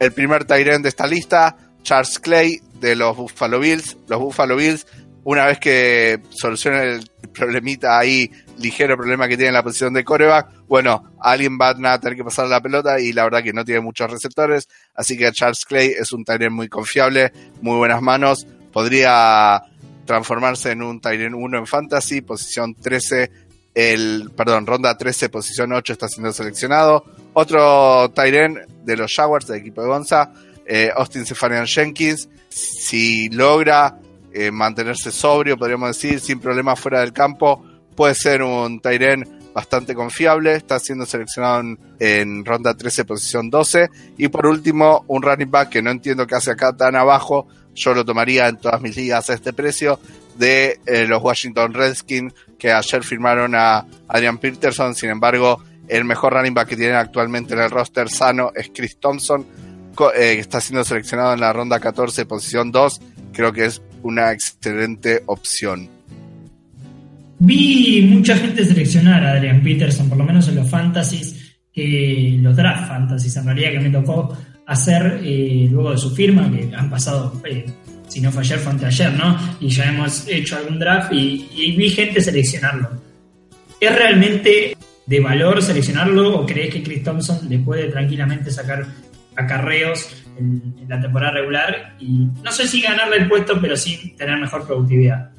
El primer Tyrant de esta lista, Charles Clay de los Buffalo Bills. Los Buffalo Bills, una vez que solucionen el problemita ahí, ligero problema que tiene en la posición de coreback, bueno, alguien va a tener que pasar la pelota y la verdad que no tiene muchos receptores, así que Charles Clay es un Tyrant muy confiable, muy buenas manos, podría transformarse en un Tyrant 1 en Fantasy, posición 13, el, perdón, ronda 13, posición 8 está siendo seleccionado. Otro Tyrant de los Jaguars, del equipo de Gonza, eh, Austin Sefarian Jenkins, si logra eh, mantenerse sobrio, podríamos decir, sin problemas fuera del campo, puede ser un Tyren bastante confiable, está siendo seleccionado en, ronda 13, posición 12. Y por último, un running back que no entiendo qué hace acá tan abajo, yo lo tomaría en todas mis ligas a este precio, de eh, los Washington Redskins, que ayer firmaron a Adrian Peterson, sin embargo, el mejor running back que tienen actualmente en el roster sano es Chris Thompson eh, está siendo seleccionado en la ronda 14, posición 2, creo que es una excelente opción. Vi mucha gente seleccionar a Adrian Peterson, por lo menos en los fantasies, que los draft fantasies en realidad que me tocó hacer eh, luego de su firma, que han pasado, eh, si no fue ayer, fue anteayer, ¿no? Y ya hemos hecho algún draft y, y vi gente seleccionarlo. ¿Es realmente de valor seleccionarlo o crees que Chris Thompson le puede tranquilamente sacar acarreos en, la temporada regular y no sé si ganarle el puesto, pero sí tener mejor productividad.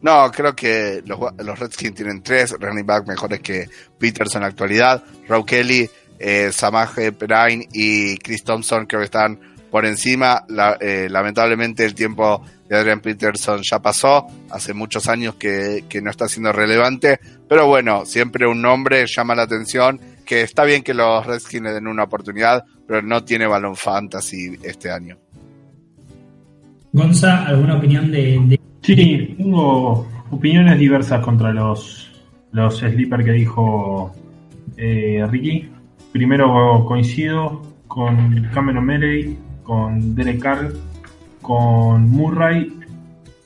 No, creo que los, los Redskins tienen tres running back mejores que Peters en la actualidad. Row Kelly, eh, Samaje Perrine y Chris Thompson creo que están por encima. Eh, lamentablemente el tiempo de Adrian Peterson ya pasó, hace muchos años que, que no está siendo relevante, pero bueno, siempre un nombre llama la atención, que está bien que los Redskins le den una oportunidad, pero no tiene balón fantasy este año. Gonza, ¿alguna opinión de, Sí, tengo opiniones diversas contra los, los sleeper que dijo eh, Ricky. Primero coincido con Cameron Merey, con Derek Carr, con Murray,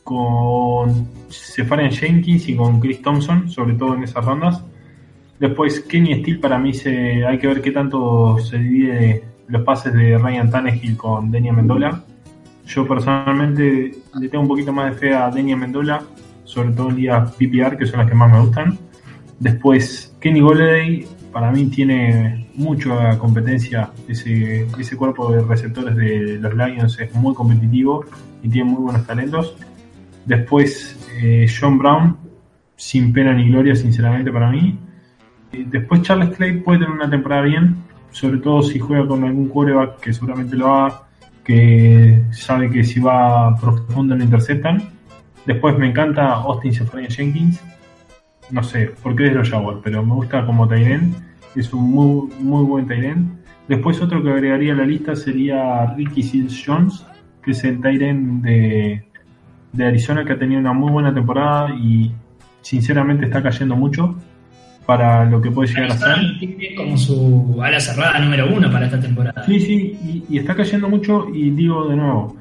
con Sefarian Jenkins y con Chris Thompson, sobre todo en esas rondas. Después Kenny Steele para mí se, hay que ver qué tanto se divide los pases de Ryan Tannehill con Denia Mendola. Yo personalmente le tengo un poquito más de fe a Denia Mendola, sobre todo en días PPR, que son las que más me gustan. Después Kenny Golladay para mí tiene mucha competencia. Ese, ese cuerpo de receptores de los Lions es muy competitivo y tiene muy buenos talentos. Después eh, John Brown, sin pena ni gloria, sinceramente, para mí. Después Charles Clay puede tener una temporada bien, sobre todo si juega con algún quarterback que seguramente lo haga, que sabe que si va profundo lo interceptan. Después me encanta Austin Sefarian Jenkins, no sé por qué es los Jaguars, pero me gusta como Tyren, es un muy, muy buen Tyren. Después otro que agregaría a la lista sería Ricky Seals Jones, que es el Tyren de, de Arizona que ha tenido una muy buena temporada y sinceramente está cayendo mucho para lo que puede llegar a ser. como su ala cerrada número uno para esta temporada. Sí, sí, y, está cayendo mucho y digo de nuevo,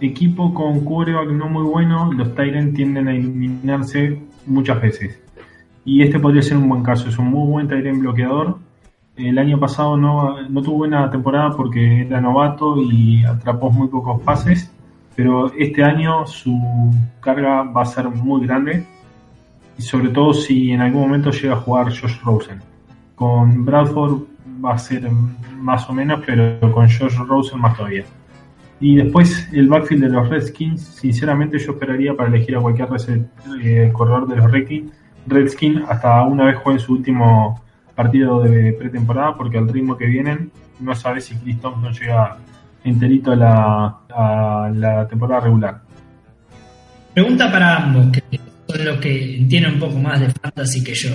equipo con quarterback no muy bueno, los Tyrants tienden a eliminarse muchas veces. Y este podría ser un buen caso, es un muy buen Tyrant bloqueador. El año pasado no, no tuvo buena temporada porque era novato y atrapó muy pocos pases, pero este año su carga va a ser muy grande y sobre todo si en algún momento llega a jugar Josh Rosen. Con Bradford va a ser más o menos, pero con Josh Rosen más todavía. Y después el backfield de los Redskins, sinceramente yo esperaría para elegir a cualquier eh, corredor de los Redskins hasta una vez juegue su último partido de pretemporada, porque al ritmo que vienen no sabe si Chris Thompson llega enterito a la, a la temporada regular. Pregunta para ambos, que son los que entienden un poco más de fantasy que yo.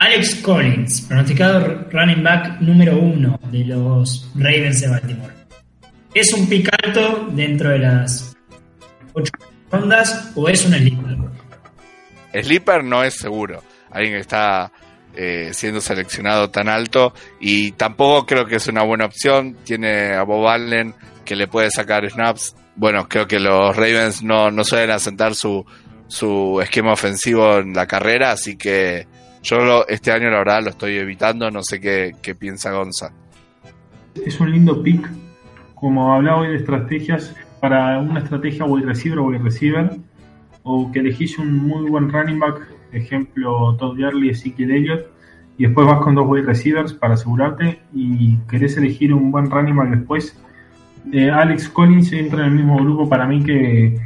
Alex Collins, pronosticado running back número uno de los Ravens de Baltimore. ¿Es un pick alto dentro de las ocho rondas o es un sleeper? Sleeper no es seguro. Alguien que está eh, siendo seleccionado tan alto y tampoco creo que es una buena opción. Tiene a Bob Allen que le puede sacar snaps. Bueno, creo que los Ravens no, no suelen asentar su, su esquema ofensivo en la carrera, así que yo este año la verdad lo estoy evitando. No sé qué, qué piensa Gonza. Es un lindo pick como hablaba hoy de estrategias, para una estrategia wide receiver o wide receiver, o que elegís un muy buen running back, ejemplo Todd Gurley, Ezekiel Elliott, y después vas con dos wide receivers para asegurarte y querés elegir un buen running back después. Eh, Alex Collins entra en el mismo grupo para mí que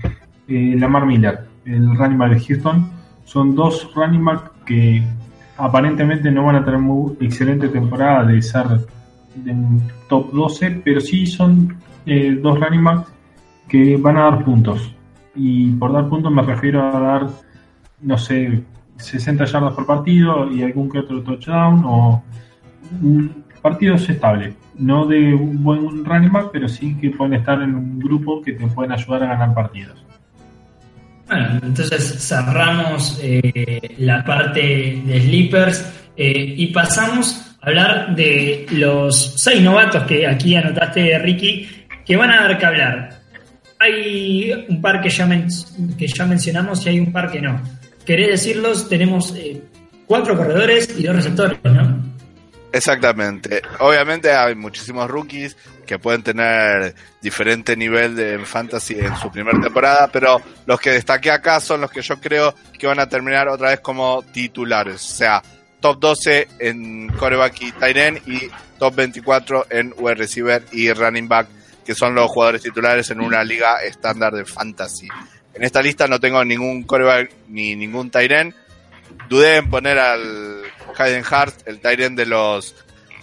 eh, Lamar Miller, el running back de Houston. Son dos running back que aparentemente no van a tener muy excelente temporada de ser en top 12, pero sí son eh, dos running backs que van a dar puntos. Y por dar puntos me refiero a dar, no sé, 60 yardas por partido y algún que otro touchdown o partidos estables. No de un buen running back, pero sí que pueden estar en un grupo que te pueden ayudar a ganar partidos. Bueno, entonces cerramos eh, la parte de sleepers eh, y pasamos hablar de los seis novatos que aquí anotaste, Ricky, que van a dar que hablar. Hay un par que ya, que ya mencionamos y hay un par que no. ¿Querés decirlos? Tenemos eh, cuatro corredores y dos receptores, ¿no? Exactamente. Obviamente hay muchísimos rookies que pueden tener diferente nivel de fantasy en su primera temporada, pero los que destaqué acá son los que yo creo que van a terminar otra vez como titulares. O sea, top 12 en coreback y tight y top 24 en wide receiver y running back, que son los jugadores titulares en una liga estándar de fantasy. En esta lista no tengo ningún coreback ni ningún tight Dudé en poner al Hayden Hart, el tight de los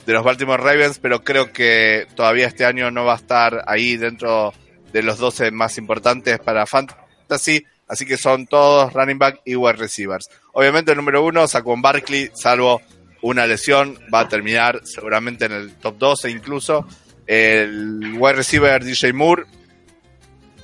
de los Baltimore Ravens, pero creo que todavía este año no va a estar ahí dentro de los 12 más importantes para Fantasy, así que son todos running back y wide receivers. Obviamente el número uno, Saquon Barkley, salvo una lesión, va a terminar seguramente en el top 12 incluso. El wide receiver DJ Moore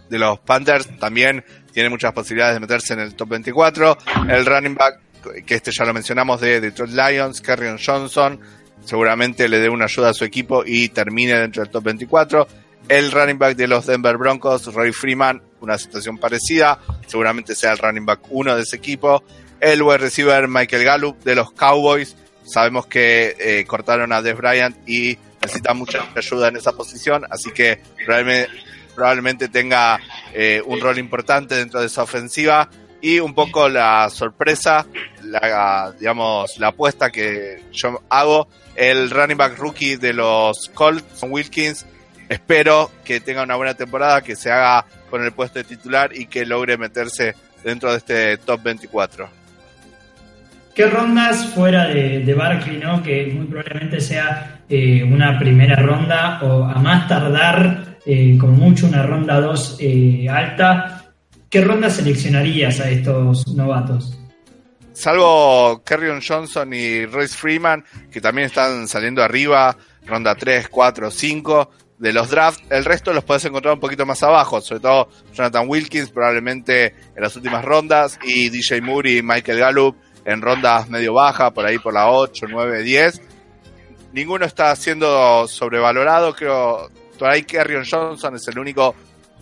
de los Panthers también tiene muchas posibilidades de meterse en el top 24. El running back, que este ya lo mencionamos, de Detroit Lions, Kerryon Johnson, seguramente le dé una ayuda a su equipo y termine dentro del top 24. El running back de los Denver Broncos, Roy Freeman, una situación parecida, seguramente sea el running back uno de ese equipo. El wide receiver Michael Gallup de los Cowboys, sabemos que eh, cortaron a Dez Bryant y necesita mucha ayuda en esa posición, así que probablemente, probablemente tenga eh, un rol importante dentro de esa ofensiva y un poco la sorpresa, la, digamos, la apuesta que yo hago, el running back rookie de los Colts, Wilkins, espero que tenga una buena temporada, que se haga con el puesto de titular y que logre meterse dentro de este top 24. ¿Qué rondas fuera de, de Barkley, ¿no? que muy probablemente sea eh, una primera ronda o a más tardar, eh, con mucho, una ronda 2 eh, alta? ¿Qué ronda seleccionarías a estos novatos? Salvo Kerryon Johnson y Royce Freeman, que también están saliendo arriba, ronda 3, 4, 5 de los drafts. El resto los puedes encontrar un poquito más abajo, sobre todo Jonathan Wilkins, probablemente en las últimas rondas, y DJ Moore y Michael Gallup en rondas medio baja, por ahí por la 8, 9, 10. Ninguno está siendo sobrevalorado, creo. Por ahí Kerryon Johnson es el único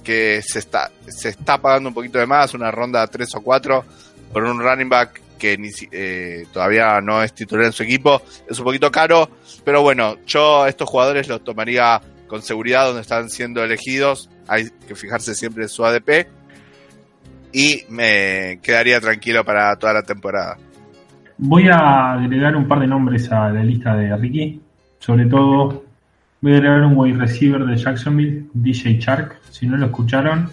que se está, se está pagando un poquito de más, una ronda 3 o 4, por un running back que eh, todavía no es titular en su equipo. Es un poquito caro, pero bueno, yo estos jugadores los tomaría con seguridad donde están siendo elegidos. Hay que fijarse siempre en su ADP. Y me quedaría tranquilo para toda la temporada. Voy a agregar un par de nombres a la lista de Ricky. Sobre todo, voy a agregar un wide receiver de Jacksonville, DJ Shark. Si no lo escucharon,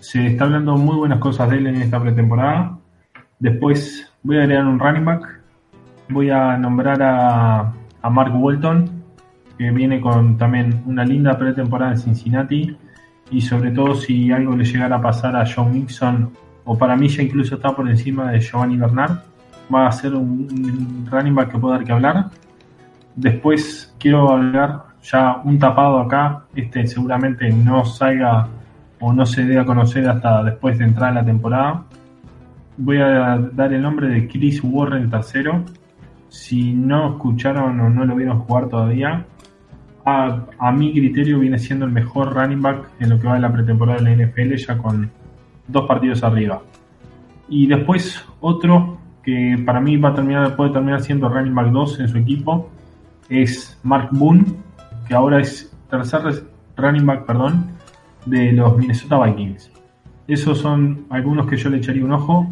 se está hablando muy buenas cosas de él en esta pretemporada. Después voy a agregar un running back. Voy a nombrar a, a Mark Walton, que viene con también una linda pretemporada en Cincinnati. Y sobre todo si algo le llegara a pasar a John Mixon, o para mí ya incluso está por encima de Giovanni Bernard va a ser un, running back que puede dar que hablar. Después quiero hablar ya un tapado acá, este seguramente no salga o no se dé a conocer hasta después de entrar la temporada. Voy a dar el nombre de Chris Warren tercero. Si no escucharon o no lo vieron jugar todavía, a, a, mi criterio viene siendo el mejor running back en lo que va de la pretemporada de la NFL, ya con dos partidos arriba. Y después otro que para mí va a terminar, puede terminar siendo running back 2 en su equipo, es Mark Boone, que ahora es tercer running back, perdón, de los Minnesota Vikings. Esos son algunos que yo le echaría un ojo.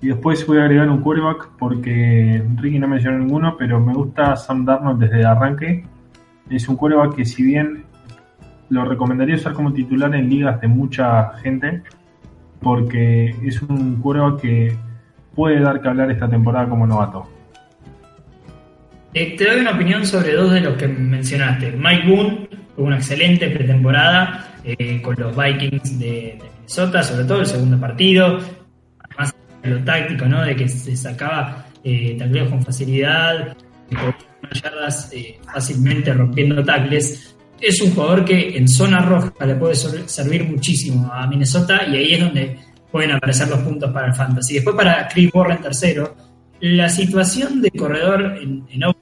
Y después voy a agregar un quarterback porque Ricky no mencionó ninguno, pero me gusta Sam Darnold desde el arranque. Es un quarterback que si bien lo recomendaría usar como titular en ligas de mucha gente, porque es un quarterback que puede dar que hablar esta temporada como novato. Eh, te doy una opinión sobre dos de los que mencionaste. Mike Boone tuvo una excelente pretemporada eh, con los Vikings de, Minnesota, sobre todo el segundo partido. Además, lo táctico, ¿no? De que se sacaba eh, tacleos con facilidad, con yardas eh, fácilmente rompiendo tacles. Es un jugador que en zona roja le puede servir muchísimo a Minnesota y ahí es donde pueden aparecer los puntos para el fantasy. Después para Chris Warren tercero, la situación de corredor en, eh,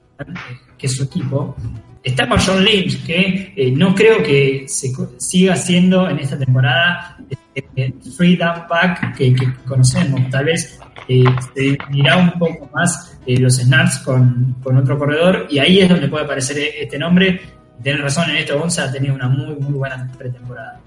que es su equipo, está John Lynch, que eh, no creo que se siga siendo en esta temporada el eh, free back que, conocemos. Tal vez se dirá un poco más los snaps con, con, otro corredor y ahí es donde puede aparecer este nombre. Tienes razón, en esto Gonza ha tenido una muy, muy buena pretemporada.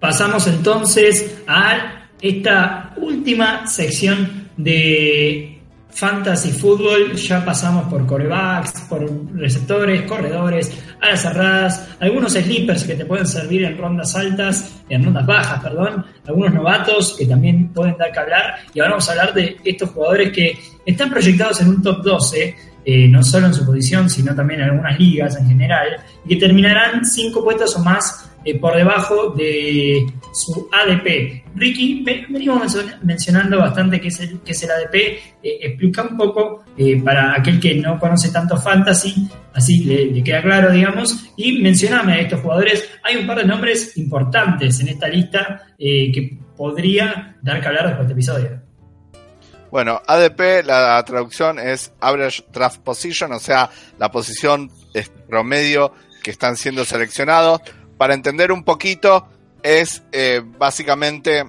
Pasamos entonces a esta última sección de Fantasy Football. Ya pasamos por corebacks, por receptores, corredores, alas cerradas, algunos sleepers que te pueden servir en rondas altas, en rondas bajas, perdón, algunos novatos que también pueden dar que hablar. Y ahora vamos a hablar de estos jugadores que están proyectados en un top 12 eh, no solo en su posición, sino también en algunas ligas en general, y que terminarán cinco puestos o más eh, por debajo de su ADP. Ricky, venimos mencionando bastante qué es el, qué es el ADP. Eh, explica un poco para aquel que no conoce tanto fantasy, así le, queda claro, digamos, y mencioname a estos jugadores. Hay un par de nombres importantes en esta lista que podría dar que hablar después de este episodio. Bueno, ADP, la traducción es Average Draft Position, o sea, la posición promedio que están siendo seleccionados. Para entender un poquito, es eh, básicamente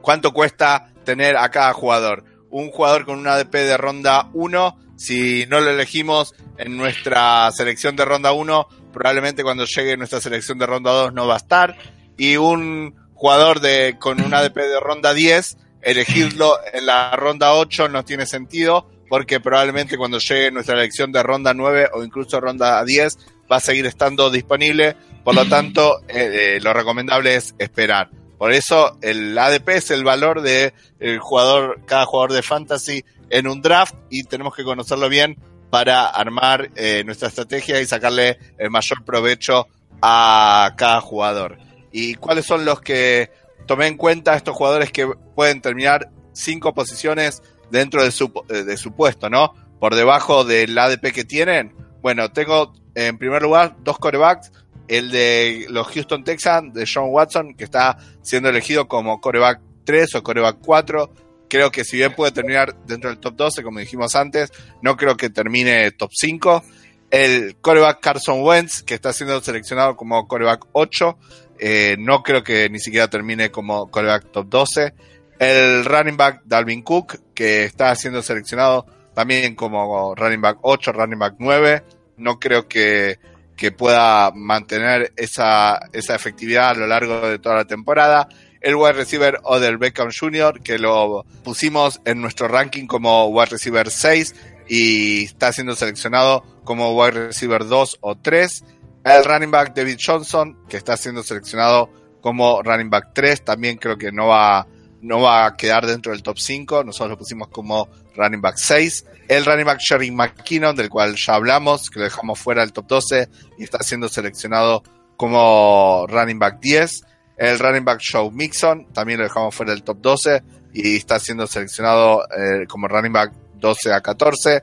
cuánto cuesta tener a cada jugador. Un jugador con un ADP de ronda 1, si no lo elegimos en nuestra selección de ronda 1, probablemente cuando llegue nuestra selección de ronda 2 no va a estar. Y un jugador de, con un ADP de ronda 10, elegirlo en la ronda 8 no tiene sentido porque probablemente cuando llegue nuestra elección de ronda 9 o incluso ronda 10 va a seguir estando disponible, por lo tanto eh, eh, lo recomendable es esperar. Por eso el ADP es el valor de el jugador, cada jugador de fantasy en un draft y tenemos que conocerlo bien para armar eh, nuestra estrategia y sacarle el mayor provecho a cada jugador. ¿Y cuáles son los que tomé en cuenta estos jugadores que pueden terminar cinco posiciones dentro de su, de su puesto, ¿no? Por debajo del ADP que tienen. Bueno, tengo en primer lugar dos corebacks. El de los Houston Texans, de John Watson, que está siendo elegido como coreback 3 o coreback 4. Creo que si bien puede terminar dentro del top 12, como dijimos antes, no creo que termine top 5. El coreback Carson Wentz, que está siendo seleccionado como coreback 8. Eh, no creo que ni siquiera termine como coreback top 12. El running back Dalvin Cook, que está siendo seleccionado también como running back 8, running back 9. No creo que, que pueda mantener esa, esa efectividad a lo largo de toda la temporada. El wide receiver Odell Beckham Jr., que lo pusimos en nuestro ranking como wide receiver 6 y está siendo seleccionado como wide receiver 2 o 3. El running back David Johnson, que está siendo seleccionado como running back 3, también creo que no va, no va a quedar dentro del top 5. Nosotros lo pusimos como running back 6. El running back Sherry McKinnon, del cual ya hablamos, que lo dejamos fuera del top 12 y está siendo seleccionado como running back 10. El running back Joe Mixon, también lo dejamos fuera del top 12 y está siendo seleccionado eh, como running back 12 a 14.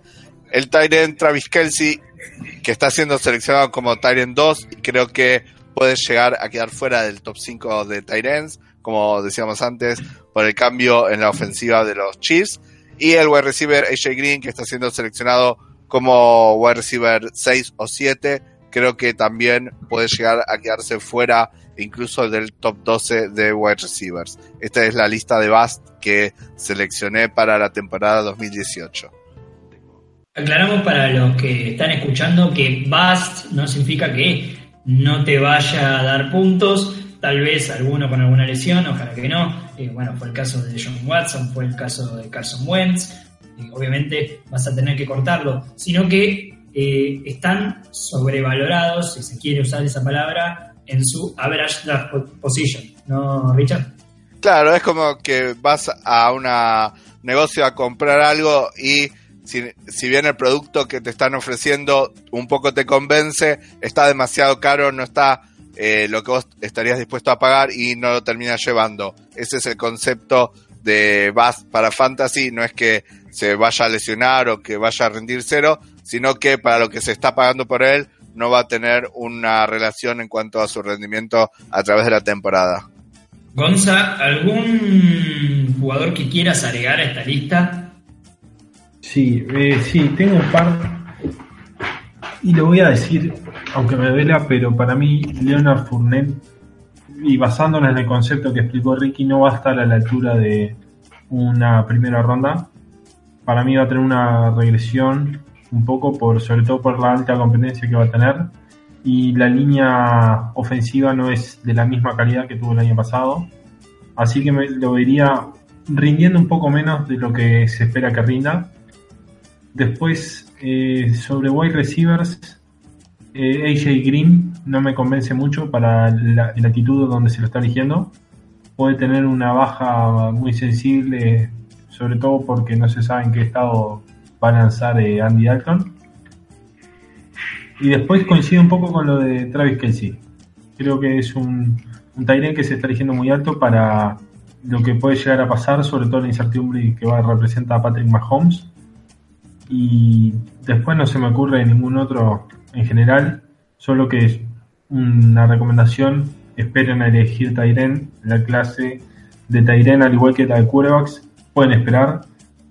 El Tyrant Travis Kelsey que está siendo seleccionado como Tyrant 2 y creo que puede llegar a quedar fuera del top 5 de Tyrants, como decíamos antes, por el cambio en la ofensiva de los Chiefs. Y el wide receiver AJ Green, que está siendo seleccionado como wide receiver 6 o 7, creo que también puede llegar a quedarse fuera incluso del top 12 de wide receivers. Esta es la lista de Bast que seleccioné para la temporada 2018. Aclaramos para los que están escuchando que bust no significa que no te vaya a dar puntos, tal vez alguno con alguna lesión, ojalá que no. Eh, bueno, fue el caso de John Watson, fue el caso de Carson Wentz, obviamente vas a tener que cortarlo, sino que eh, están sobrevalorados, si se quiere usar esa palabra, en su average position, ¿no, Richard? Claro, es como que vas a un negocio a comprar algo y si, bien el producto que te están ofreciendo un poco te convence, está demasiado caro, no está eh, lo que vos estarías dispuesto a pagar y no lo terminas llevando. Ese es el concepto de Bass para Fantasy, no es que se vaya a lesionar o que vaya a rendir cero, sino que para lo que se está pagando por él no va a tener una relación en cuanto a su rendimiento a través de la temporada. Gonza, ¿algún jugador que quieras agregar a esta lista? Sí, eh, sí, tengo un par. Y lo voy a decir, aunque me duela, pero para mí Leonard Fournette, y basándonos en el concepto que explicó Ricky, no va a estar a la altura de una primera ronda. Para mí va a tener una regresión un poco, por sobre todo por la alta competencia que va a tener. Y la línea ofensiva no es de la misma calidad que tuvo el año pasado. Así que me lo vería rindiendo un poco menos de lo que se espera que rinda Después, eh, sobre wide receivers, eh, AJ Green no me convence mucho para la, actitud donde se lo está eligiendo. Puede tener una baja muy sensible, sobre todo porque no se sabe en qué estado va a lanzar eh, Andy Dalton. Y después coincide un poco con lo de Travis Kelsey. Creo que es un, un que se está eligiendo muy alto para lo que puede llegar a pasar, sobre todo la incertidumbre que va a representar a Patrick Mahomes. Y después no se me ocurre ningún otro en general, solo que es una recomendación, esperen a elegir Tyren, la clase de Tyren al igual que la de quarterbacks, pueden esperar,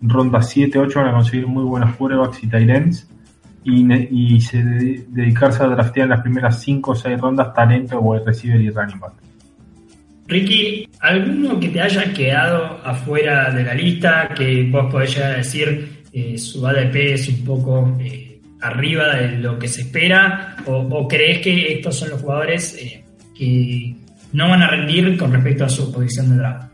ronda 7, 8 van a conseguir muy buenos quarterbacks y Tyrens y, y se de- dedicarse a draftear en las primeras 5 o 6 rondas talento, wide receiver y running back. Ricky, ¿alguno que te haya quedado afuera de la lista que vos podés llegar a decir eh, su ADP es un poco eh, arriba de lo que se espera? ¿O, o crees que estos son los jugadores eh, que no van a rendir con respecto a su posición de draft?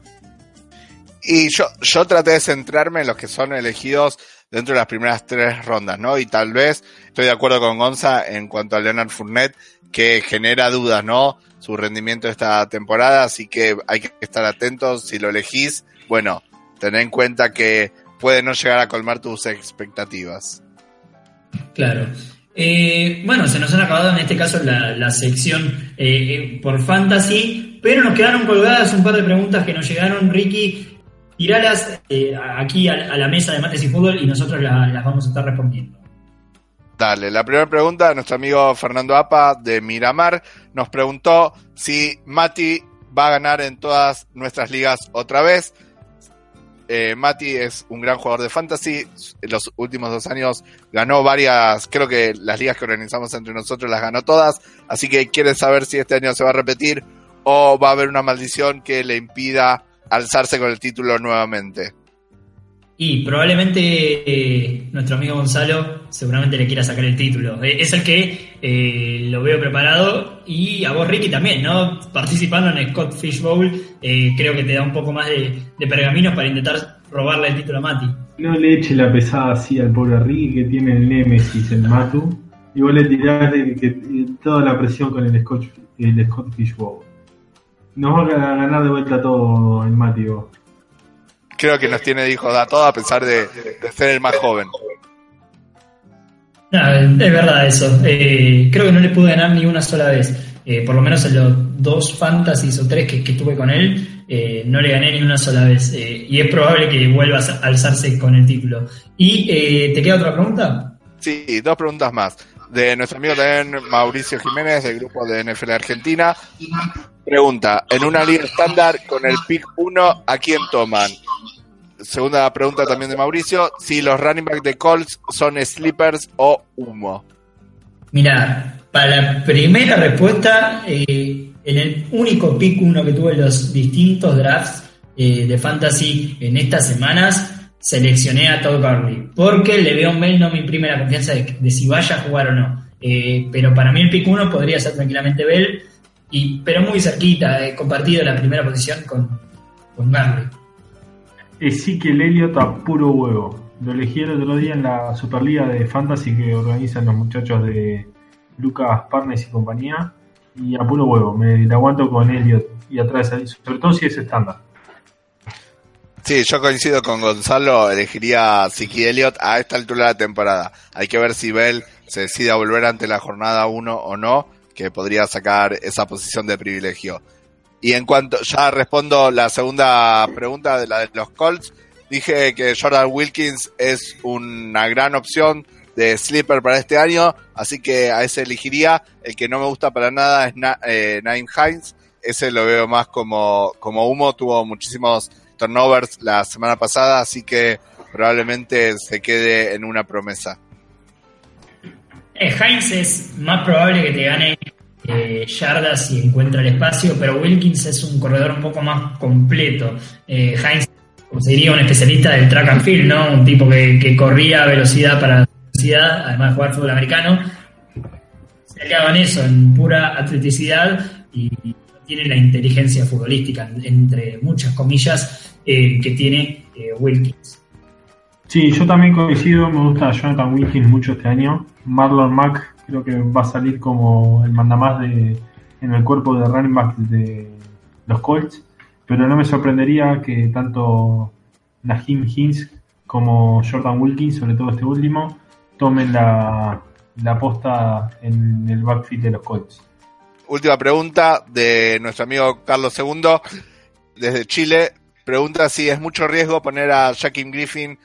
Y yo, traté de centrarme en los que son elegidos dentro de las primeras tres rondas, ¿no? Y tal vez estoy de acuerdo con Gonza en cuanto a Leonard Fournette, que genera dudas, ¿no? Su rendimiento esta temporada, así que hay que estar atentos. Si lo elegís, bueno, ten en cuenta que puede no llegar a colmar tus expectativas. Claro. Eh, bueno, se nos han acabado en este caso la, la sección eh, eh, por fantasy, pero nos quedaron colgadas un par de preguntas que nos llegaron, Ricky. Tiralas eh, aquí a, a la mesa de mates y fútbol y nosotros la- las vamos a estar respondiendo. Dale, la primera pregunta, nuestro amigo Fernando Apa de Miramar nos preguntó si Mati va a ganar en todas nuestras ligas otra vez. Eh, Mati es un gran jugador de fantasy. En los últimos dos años ganó varias, creo que las ligas que organizamos entre nosotros las ganó todas. Así que quiere saber si este año se va a repetir o va a haber una maldición que le impida alzarse con el título nuevamente. Y probablemente eh, nuestro amigo Gonzalo seguramente le quiera sacar el título. Eh, es el que eh, lo veo preparado y a vos Ricky también, ¿no? Participando en Scott Fish Bowl eh, creo que te da un poco más de, de pergaminos para intentar robarle el título a Mati. No le eche la pesada así al pobre Ricky que tiene el Nemesis, el Matu, y vos le tirás toda la presión con el Scotch, el Scott Fish Bowl. Nos va a ganar de vuelta todo el Mati vos. Creo que nos tiene de hijos a todo a pesar de, de ser el más joven. No, es verdad eso. Eh, creo que no le pude ganar ni una sola vez. Eh, por lo menos en los dos fantasies o tres que, que tuve con él, eh, no le gané ni una sola vez. Y es probable que vuelva a alzarse con el título. ¿Y te queda otra pregunta? Sí, dos preguntas más. De nuestro amigo también Mauricio Jiménez, del grupo de NFL Argentina. Pregunta, en una liga estándar con el pick 1, ¿a quién toman? Segunda pregunta también de Mauricio, si los running back de Colts son sleepers o humo. Mira, para la primera respuesta, eh, en el único pick 1 que tuve en los distintos drafts eh, de fantasy en estas semanas, seleccioné a Todd Gurley. Porque le veo Mel no me imprime la confianza de, si vaya a jugar o no. Eh, pero para mí el pick 1 podría ser tranquilamente Bell, y, pero muy cerquita, he compartido la primera posición con, con Gurley. Ezekiel Elliott a puro huevo. Lo elegí el otro día en la Superliga de Fantasy que organizan los muchachos de Lucas Parnes y compañía. Y a puro huevo, me la aguanto con Elliott y atrás, sobre todo si es estándar. Sí, yo coincido con Gonzalo, elegiría a Siki Elliott a esta altura de la temporada. Hay que ver si Bell se decide a volver ante la jornada 1 o no, que podría sacar esa posición de privilegio. Y en cuanto, ya respondo la segunda pregunta de la de los Colts, dije que Jordan Wilkins es una gran opción de sleeper para este año, así que a ese elegiría. El que no me gusta para nada es Na eh, Naim Hines, ese lo veo más como, como humo, tuvo muchísimos turnovers la semana pasada, así que probablemente se quede en una promesa. Eh, Heinz es más probable que te gane eh, yardas si encuentra el espacio, pero Wilkins es un corredor un poco más completo. Eh, Heinz, como se diría, un especialista del track and field, ¿no? Un tipo que, corría a velocidad para velocidad, además de jugar fútbol americano. Se ha quedado en eso, en pura atleticidad y tiene la inteligencia futbolística, entre muchas comillas, eh, que tiene eh, Wilkins. Sí, yo también coincido, me gusta Jonathan Wilkins mucho este año. Marlon Mack creo que va a salir como el mandamás de, en el cuerpo de running back de los Colts, pero no me sorprendería que tanto Nahim Hines como Jordan Wilkins, sobre todo este último, tomen la, la posta en el backfield de los Colts. Última pregunta de nuestro amigo Carlos II, desde Chile. Pregunta si es mucho riesgo poner a Jaquim Griffin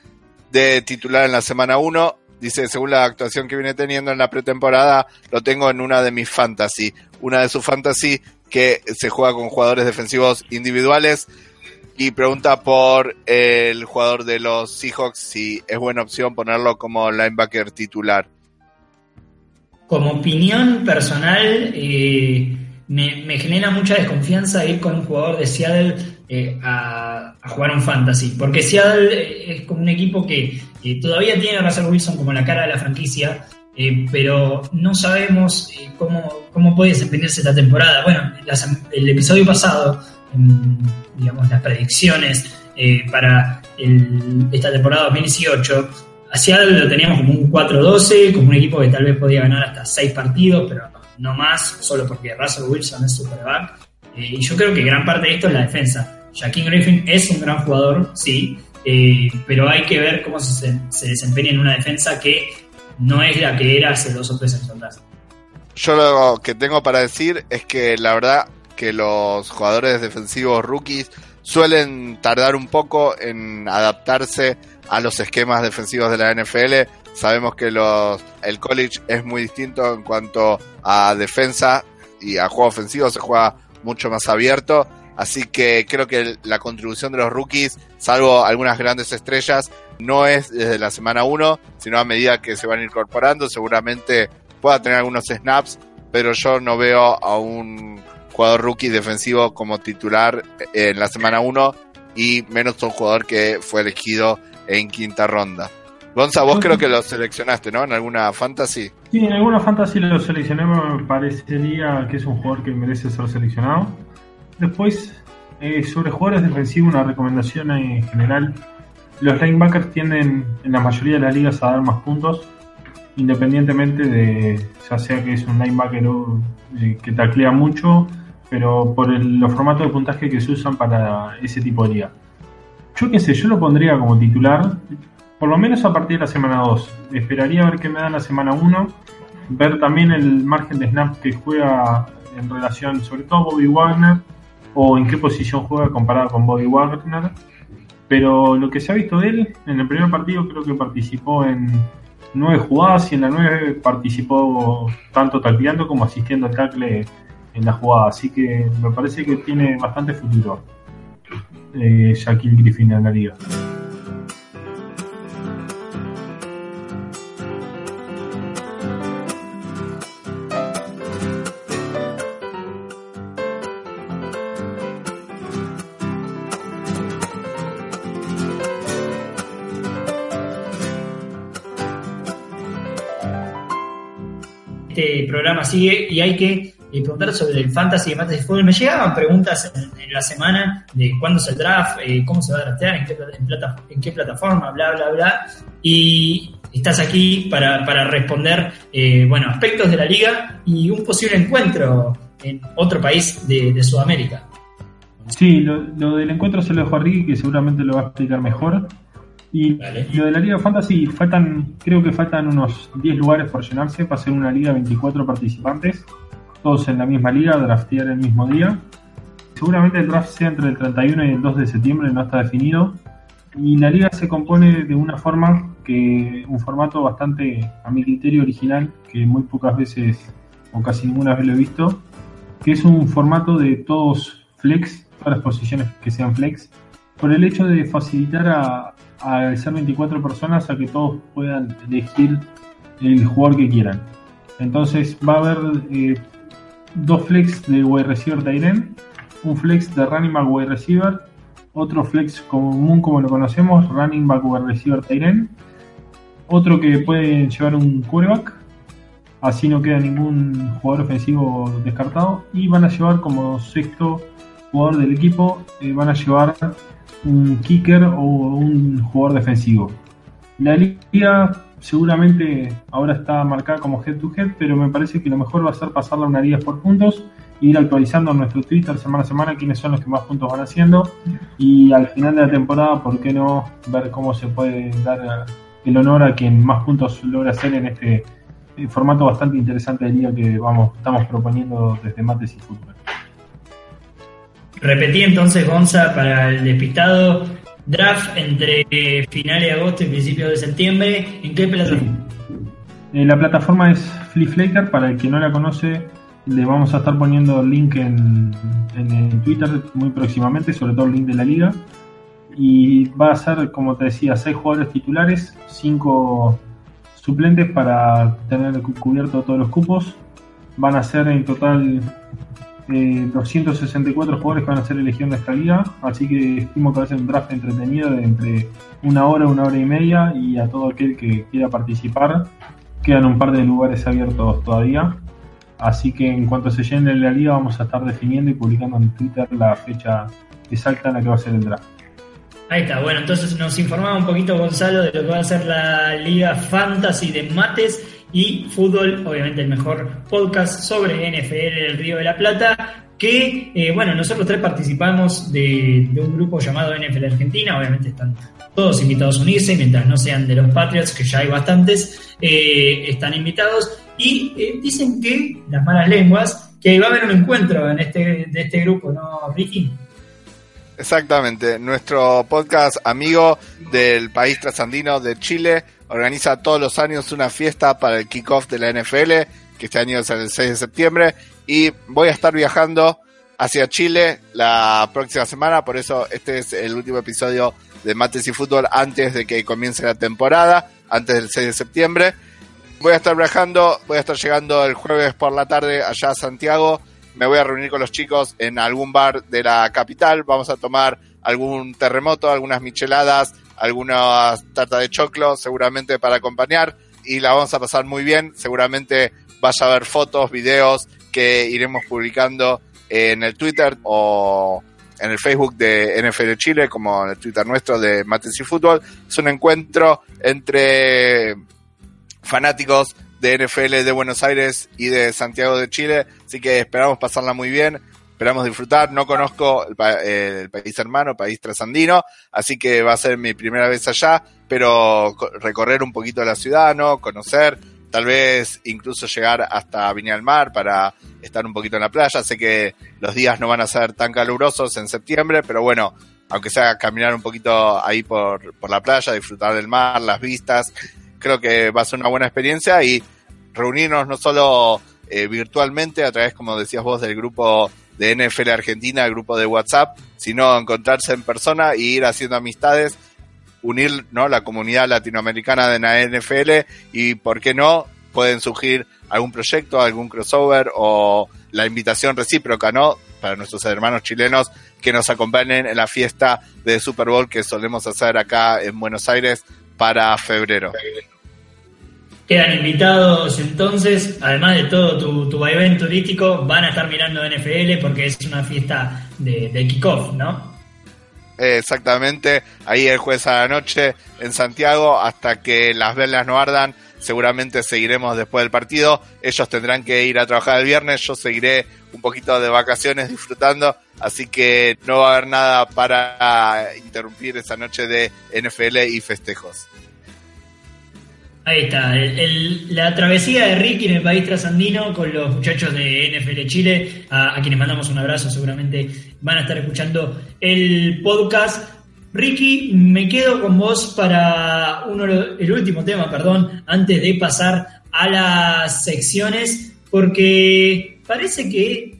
de titular en la semana 1. Dice, según la actuación que viene teniendo en la pretemporada, lo tengo en una de mis fantasy. Una de sus fantasy que se juega con jugadores defensivos individuales. Y pregunta por el jugador de los Seahawks si es buena opción ponerlo como linebacker titular. Como opinión personal, eh, me, genera mucha desconfianza ir con un jugador de Seattle eh, a, jugar un fantasy, porque Seattle eh, es como un equipo que, todavía tiene a Russell Wilson como la cara de la franquicia, pero no sabemos cómo, cómo puede desempeñarse esta temporada. Bueno, el episodio pasado, digamos, las predicciones para esta temporada 2018, Hacia lo teníamos como un 4-12, como un equipo que tal vez podía ganar hasta 6 partidos, pero no más, solo porque Russell Wilson es superback. Eh, y yo creo que gran parte de esto es la defensa. Jaquín Griffin es un gran jugador, sí, eh, pero hay que ver cómo se, desempeña en una defensa que no es la que era hace dos o tres años. Yo lo que tengo para decir es que la verdad que los jugadores defensivos rookies suelen tardar un poco en adaptarse a los esquemas defensivos de la NFL. Sabemos que los, el college es muy distinto en cuanto a defensa y a juego ofensivo, se juega mucho más abierto. Así que creo que la contribución de los rookies, salvo algunas grandes estrellas, no es desde la semana 1, sino a medida que se van incorporando. Seguramente pueda tener algunos snaps, pero yo no veo a un jugador rookie defensivo como titular en la semana 1 y menos un jugador que fue elegido en quinta ronda. Gonza, vos creo que lo seleccionaste, ¿no? En alguna fantasy. Sí, en alguna fantasy lo seleccioné, me parecería que es un jugador que merece ser seleccionado. Después, eh, sobre jugadores defensivos, una recomendación en general. Los linebackers tienden en la mayoría de las ligas a dar más puntos, independientemente de ya sea que es un linebacker eh, que taclea mucho, pero por los formatos de puntaje que se usan para ese tipo de liga. Yo qué sé, yo lo pondría como titular, por lo menos a partir de la semana 2. Esperaría ver qué me da la semana 1, ver también el margen de snap que juega en relación, sobre todo Bobby Wagner, o en qué posición juega comparado con Bobby Wagner. Pero lo que se ha visto de él, en el primer partido creo que participó en nueve jugadas y en la nueve participó tanto talpeando como asistiendo al tackle en la jugada. Así que me parece que tiene bastante futuro eh, Shaquille Griffin en la liga. Este programa sigue y hay que y preguntar sobre el fantasy de fantasy fútbol. Me llegaban preguntas en, la semana de cuándo es el draft, eh, cómo se va a draftear, en qué, plataforma, bla, bla, bla. Y estás aquí para, para responder, eh, bueno, aspectos de la liga y un posible encuentro en otro país de, Sudamérica. Sí, lo, del encuentro se lo dejo a Ricky, que seguramente lo va a explicar mejor. Y lo de la Liga Fantasy, faltan, creo que faltan unos 10 lugares por llenarse para ser una liga de 24 participantes todos en la misma liga, draftear el mismo día. Seguramente el draft sea entre el 31 y el 2 de septiembre, no está definido. Y la liga se compone de una forma que, un formato bastante, a mi criterio, original, que muy pocas veces o casi ninguna vez lo he visto, que es un formato de todos flex, todas las posiciones que sean flex, por el hecho de facilitar a, a ser 24 personas a que todos puedan elegir el jugador que quieran. Entonces va a haber eh, dos flex de wide receiver Tyren, un flex de running back wide receiver, otro flex común como lo conocemos, running back wide receiver Tyren, otro que puede llevar un quarterback, así no queda ningún jugador ofensivo descartado, y van a llevar como sexto jugador del equipo, eh, van a llevar un kicker o un jugador defensivo. La liga seguramente ahora está marcada como head to head, pero me parece que lo mejor va a ser pasarla una liga por puntos ir actualizando nuestro Twitter semana a semana quiénes son los que más puntos van haciendo y al final de la temporada, ¿por qué no ver cómo se puede dar el honor a quien más puntos logra hacer en este formato bastante interesante de liga que vamos estamos proponiendo desde Mates y Fútbol? Repetí entonces, Gonza, para el despistado, draft entre finales de agosto y principios de septiembre. ¿En qué plataforma? Eh, la plataforma es Flaker, para el que no la conoce, le vamos a estar poniendo el link en, en, Twitter muy próximamente, sobre todo el link de la liga. Y va a ser, como te decía, seis jugadores titulares, cinco suplentes para tener cubierto todos los cupos. Van a ser en total 264 eh, jugadores que van a ser elegidos en esta liga, así que estimo que va a ser un draft entretenido de entre una hora, una hora y media, y a todo aquel que quiera participar, quedan un par de lugares abiertos todavía, así que en cuanto se llene la liga vamos a estar definiendo y publicando en Twitter la fecha exacta en la que va a ser el draft. Ahí está, bueno, entonces nos informaba un poquito Gonzalo de lo que va a ser la Liga Fantasy de Mates y Fútbol, obviamente el mejor podcast sobre NFL del Río de la Plata, que, eh, bueno, nosotros tres participamos de, un grupo llamado NFL Argentina, obviamente están todos invitados a unirse, mientras no sean de los Patriots, que ya hay bastantes, eh, están invitados, y eh, dicen que, las malas lenguas, que va a haber un encuentro en este, de este grupo, ¿no, Ricky? Exactamente, nuestro podcast amigo del país trasandino de Chile, organiza todos los años una fiesta para el kickoff de la NFL, que este año es el 6 de septiembre, y voy a estar viajando hacia Chile la próxima semana, por eso este es el último episodio de Mates y Fútbol antes de que comience la temporada, antes del 6 de septiembre. Voy a estar viajando, voy a estar llegando el jueves por la tarde allá a Santiago, me voy a reunir con los chicos en algún bar de la capital, vamos a tomar algún terremoto, algunas micheladas, algunas tartas de choclo, seguramente para acompañar, y la vamos a pasar muy bien. Seguramente vaya a haber fotos, videos que iremos publicando en el Twitter o en el Facebook de NFL Chile, como en el Twitter nuestro de Mates y Fútbol. Es un encuentro entre fanáticos de NFL de Buenos Aires y de Santiago de Chile, así que esperamos pasarla muy bien esperamos disfrutar. No conozco el, país hermano, el país trasandino, así que va a ser mi primera vez allá, pero recorrer un poquito la ciudad, ¿no? Conocer, tal vez incluso llegar hasta Viña del Mar para estar un poquito en la playa. Sé que los días no van a ser tan calurosos en septiembre, pero bueno, aunque sea caminar un poquito ahí por, por la playa, disfrutar del mar, las vistas, creo que va a ser una buena experiencia y reunirnos no solo eh, virtualmente a través, como decías vos, del grupo de NFL Argentina, el grupo de WhatsApp, sino encontrarse en persona y ir haciendo amistades, unir ¿no? la comunidad latinoamericana de la NFL y, ¿por qué no? Pueden surgir algún proyecto, algún crossover o la invitación recíproca, ¿no? Para nuestros hermanos chilenos que nos acompañen en la fiesta de Super Bowl que solemos hacer acá en Buenos Aires para febrero. Quedan invitados entonces, además de todo tu, tu vaivén turístico, van a estar mirando NFL porque es una fiesta de, de kickoff, ¿no? Exactamente, ahí el jueves a la noche en Santiago hasta que las velas no ardan. Seguramente seguiremos después del partido. Ellos tendrán que ir a trabajar el viernes. Yo seguiré un poquito de vacaciones disfrutando. Así que no va a haber nada para interrumpir esa noche de NFL y festejos. Ahí está, la travesía de Ricky en el país trasandino con los muchachos de NFL Chile, a, quienes mandamos un abrazo, seguramente van a estar escuchando el podcast. Ricky, me quedo con vos para uno, el último tema, perdón, antes de pasar a las secciones, porque parece que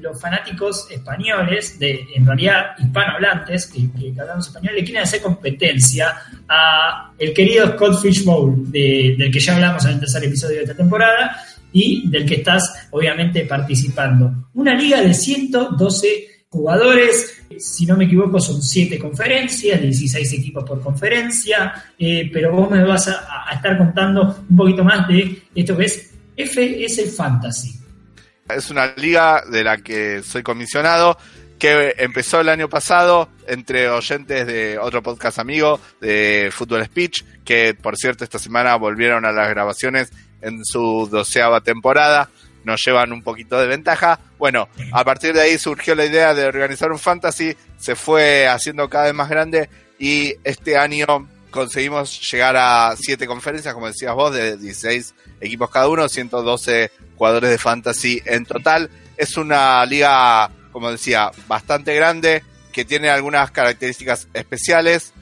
los fanáticos españoles, de, en realidad hispanohablantes, que, que hablamos español, le quieren hacer competencia a el querido Scott Fishbowl, de, del que ya hablamos en el tercer episodio de esta temporada y del que estás obviamente participando. Una liga de 112 jugadores, si no me equivoco son 7 conferencias, 16 equipos por conferencia, eh, pero vos me vas a, a estar contando un poquito más de esto que es FS Fantasy. Es una liga de la que soy comisionado, que empezó el año pasado entre oyentes de otro podcast amigo de Football Speech, que por cierto esta semana volvieron a las grabaciones en su doceava temporada. nos llevan un poquito de ventaja. Bueno, a partir de ahí surgió la idea de organizar un fantasy, se fue haciendo cada vez más grande y este año conseguimos llegar a siete conferencias, como decías vos, de 16 equipos cada uno, 112 jugadores de fantasy en total. Es una liga, como decía, bastante grande, que tiene algunas características especiales.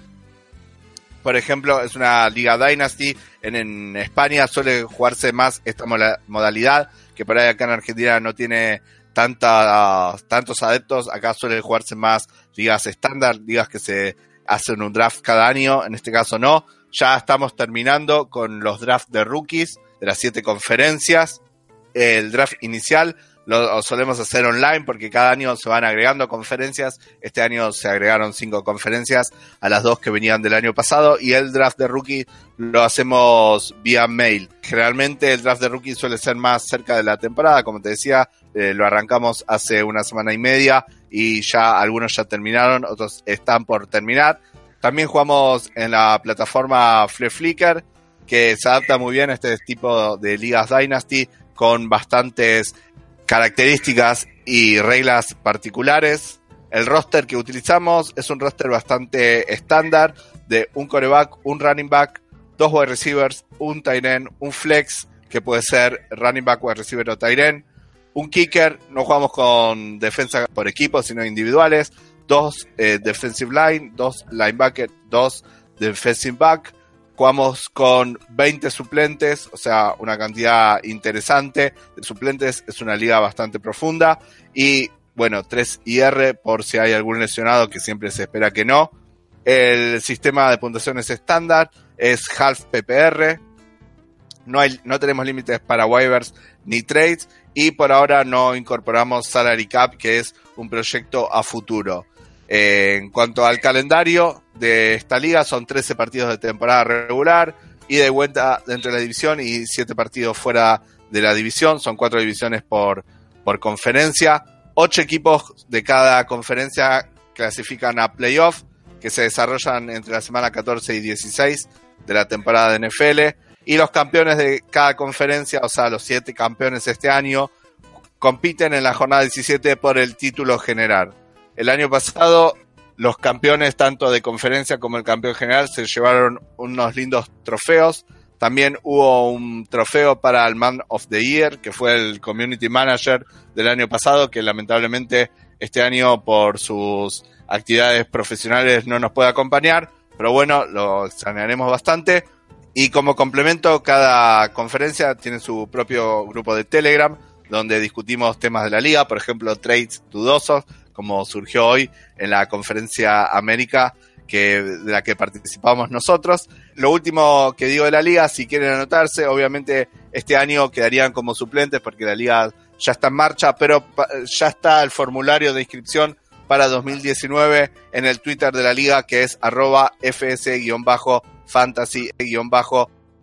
Por ejemplo, es una liga Dynasty. En, España suele jugarse más esta modalidad, que por ahí acá en Argentina no tiene tanta, tantos adeptos. Acá suele jugarse más ligas estándar, ligas que se hacen un draft cada año. En este caso no. Ya estamos terminando con los drafts de rookies de las siete conferencias. El draft inicial lo solemos hacer online porque cada año se van agregando conferencias. Este año se agregaron cinco conferencias a las dos que venían del año pasado y el draft de rookie lo hacemos vía mail. Generalmente el draft de rookie suele ser más cerca de la temporada, como te decía, eh, lo arrancamos hace una semana y media y ya algunos ya terminaron, otros están por terminar. También jugamos en la plataforma Flare Flicker, que se adapta muy bien a este tipo de ligas Dynasty con bastantes características y reglas particulares. El roster que utilizamos es un roster bastante estándar de un coreback, un running back, dos wide receivers, un tight end, un flex que puede ser running back, wide receiver o tight end, un kicker, no jugamos con defensa por equipo, sino individuales, dos eh, defensive line, dos linebacker, dos defensive back, Jugamos con 20 suplentes, o sea, una cantidad interesante de suplentes. Es una liga bastante profunda. Y bueno, 3 IR por si hay algún lesionado, que siempre se espera que no. El sistema de puntuaciones estándar es half PPR. No, hay, no tenemos límites para waivers ni trades. Y por ahora no incorporamos Salary Cap, que es un proyecto a futuro. Eh, en cuanto al calendario de esta liga, son 13 partidos de temporada regular, y de vuelta dentro de la división y 7 partidos fuera de la división. Son 4 divisiones por, por conferencia. 8 equipos de cada conferencia clasifican a playoff, que se desarrollan entre la semana 14 y 16 de la temporada de NFL. Y los campeones de cada conferencia, o sea, los 7 campeones este año, compiten en la jornada 17 por el título general. El año pasado los campeones tanto de conferencia como el campeón general se llevaron unos lindos trofeos. También hubo un trofeo para el Man of the Year, que fue el Community Manager del año pasado, que lamentablemente este año por sus actividades profesionales no nos puede acompañar, pero bueno, lo extrañaremos bastante. Y como complemento, cada conferencia tiene su propio grupo de Telegram, donde discutimos temas de la liga, por ejemplo, trades dudosos, como surgió hoy en la conferencia América que, de la que participamos nosotros. Lo último que digo de la liga, si quieren anotarse, obviamente este año quedarían como suplentes porque la liga ya está en marcha, pero ya está el formulario de inscripción para 2019 en el Twitter de la liga que es arroba fs-fantasy-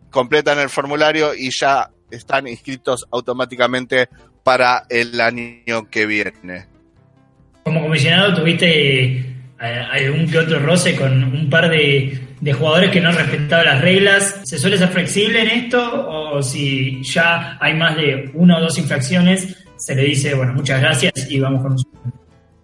completan el formulario y ya están inscritos automáticamente para el año que viene como comisionado tuviste eh, algún que otro roce con un par de, jugadores que no han respetado las reglas. ¿Se suele ser flexible en esto? O si ya hay más de una o dos infracciones, se le dice, bueno, muchas gracias y vamos con un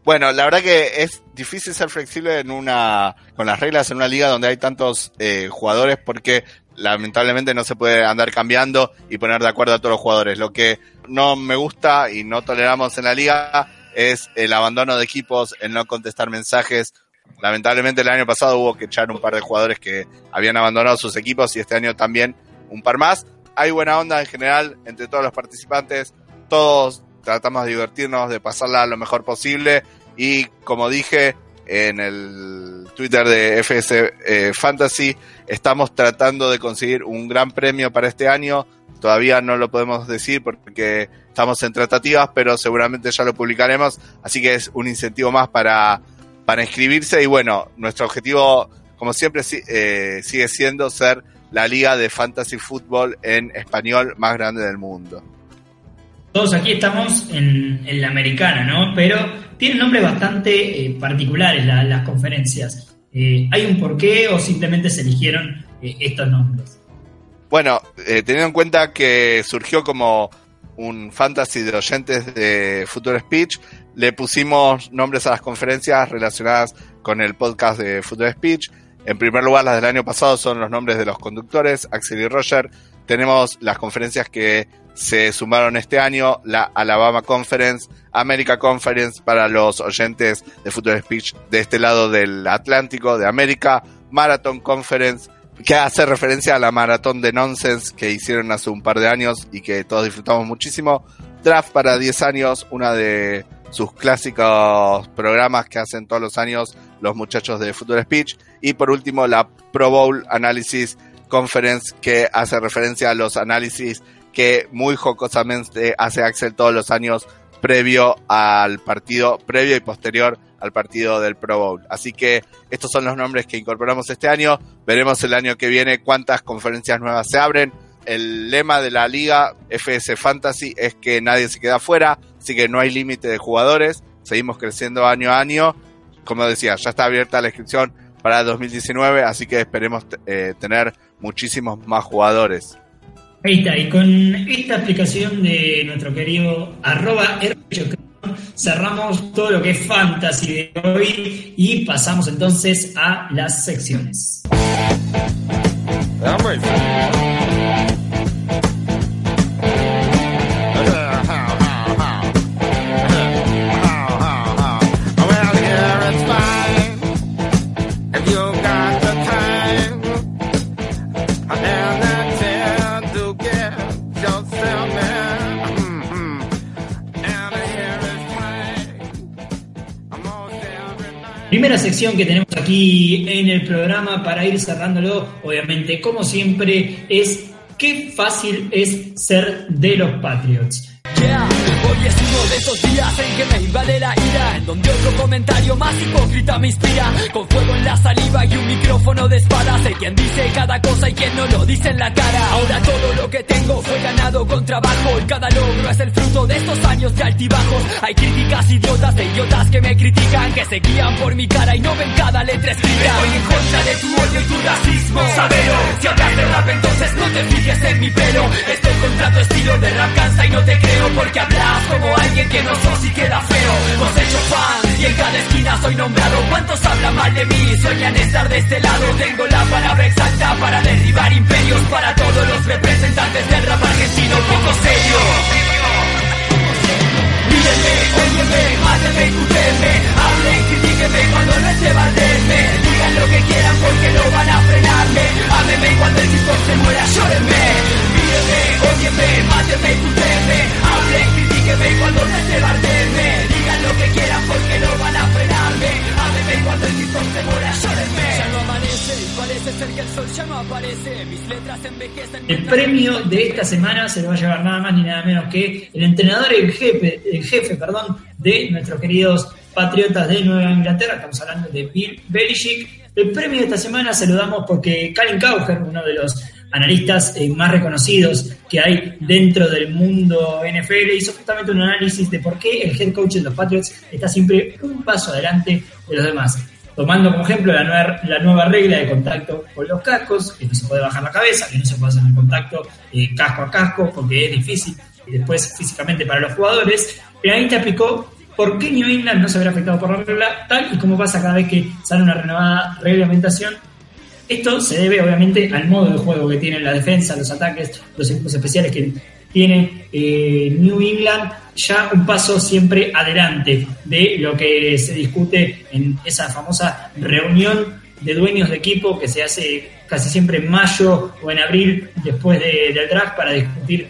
bueno, la verdad que es difícil ser flexible en una con las reglas en una liga donde hay tantos eh, jugadores porque lamentablemente no se puede andar cambiando y poner de acuerdo a todos los jugadores. Lo que no me gusta y no toleramos en la liga es el abandono de equipos, el no contestar mensajes. Lamentablemente el año pasado hubo que echar un par de jugadores que habían abandonado sus equipos y este año también un par más. Hay buena onda en general entre todos los participantes, todos tratamos de divertirnos, de pasarla lo mejor posible y como dije en el Twitter de FS eh, Fantasy, estamos tratando de conseguir un gran premio para este año Todavía no lo podemos decir porque estamos en tratativas, pero seguramente ya lo publicaremos. Así que es un incentivo más para, para inscribirse. Y bueno, nuestro objetivo, como siempre, eh, sigue siendo ser la liga de fantasy fútbol en español más grande del mundo. Todos aquí estamos en, la americana, ¿no? Pero tienen nombres bastante eh, particulares las conferencias. Eh, ¿Hay un porqué o simplemente se eligieron estos nombres? Bueno, eh, teniendo en cuenta que surgió como un fantasy de oyentes de Future Speech. Le pusimos nombres a las conferencias relacionadas con el podcast de Future Speech. En primer lugar, las del año pasado son los nombres de los conductores, Axel y Roger. Tenemos las conferencias que se sumaron este año, la Alabama Conference, America Conference para los oyentes de Future Speech de este lado del Atlántico, de América, Marathon Conference, que hace referencia a la maratón de Nonsense que hicieron hace un par de años y que todos disfrutamos muchísimo. Draft para 10 años, una de sus clásicos programas que hacen todos los años los muchachos de Future Speech. Y por último, la Pro Bowl Analysis Conference que hace referencia a los análisis que muy jocosamente hace Axel todos los años previo al partido, previo y posterior al partido del Pro Bowl. Así que estos son los nombres que incorporamos este año. Veremos el año que viene cuántas conferencias nuevas se abren. El lema de la liga FS Fantasy es que nadie se queda fuera, así que no hay límite de jugadores. Seguimos creciendo año a año. Como decía, ya está abierta la inscripción para 2019, así que esperemos eh, tener muchísimos más jugadores. Ahí está, y con esta aplicación de nuestro querido arroba cerramos todo lo que es fantasy de hoy y pasamos entonces a las secciones. Primera sección que tenemos aquí en el programa para ir cerrándolo, obviamente, como siempre, es qué fácil es ser de los Patriots. Hoy es uno de esos días en que me invade la ira En donde otro comentario más hipócrita me inspira. Con fuego en la saliva y un micrófono de espada Sé quien dice cada cosa y quien no lo dice en la cara. Ahora todo lo que tengo fue ganado con trabajo Y cada logro es el fruto de estos años de altibajos. Hay críticas idiotas de idiotas que me critican Que se guían por mi cara y no ven cada letra escrita. Estoy en contra de tu odio y tu racismo. Sabelo, si hablas de rap entonces no te fijes en mi pelo. Estoy contra tu estilo de rap cansa y no te creo porque hablas como alguien que no sos y queda feo. Hemos hecho fans y en cada esquina soy nombrado. ¿Cuántos hablan mal de mí? Sueñan estar de este lado. Tengo la palabra exacta para derribar imperios. Para todos los representantes del rap argentino, poco serio. Mírenme, óyeme, mátenme, escúchenme Hablen, critíquenme cuando no esté valderme Digan lo que quieran porque no van a frenarme Ámenme cuando el disco se muera, llórenme Mírenme, óyeme, mátenme, escúchenme Hablen, critíquenme cuando no esté valderme Digan lo que quieran porque no van a frenarme. Ámenme cuando el disco se muera, llórenme Ya no amanece, parece ser que el sol ya no aparece. Mis letras envejecen El premio de esta semana se lo va a llevar nada más ni nada menos que el entrenador en jefe, el jefe perdón, de nuestros queridos Patriotas de Nueva Inglaterra. Estamos hablando de Bill Belichick. El premio de esta semana se lo damos porque Colin Cowher, uno de los analistas eh, más reconocidos que hay dentro del mundo NFL, hizo justamente un análisis de por qué el head coach de los Patriots está siempre un paso adelante de los demás tomando como ejemplo la nueva, la nueva regla de contacto con los cascos, que no se puede bajar la cabeza, que no se puede hacer un contacto eh, casco a casco porque es difícil y después físicamente para los jugadores. Pero ahí te aplicó por qué New England no se verá afectado por la regla tal y como pasa cada vez que sale una renovada reglamentación. Esto se debe obviamente al modo de juego que tienen la defensa, los ataques, los equipos especiales que tiene eh, New England ya un paso siempre adelante de lo que se discute en esa famosa reunión de dueños de equipo que se hace casi siempre en mayo o en abril después de, del draft para discutir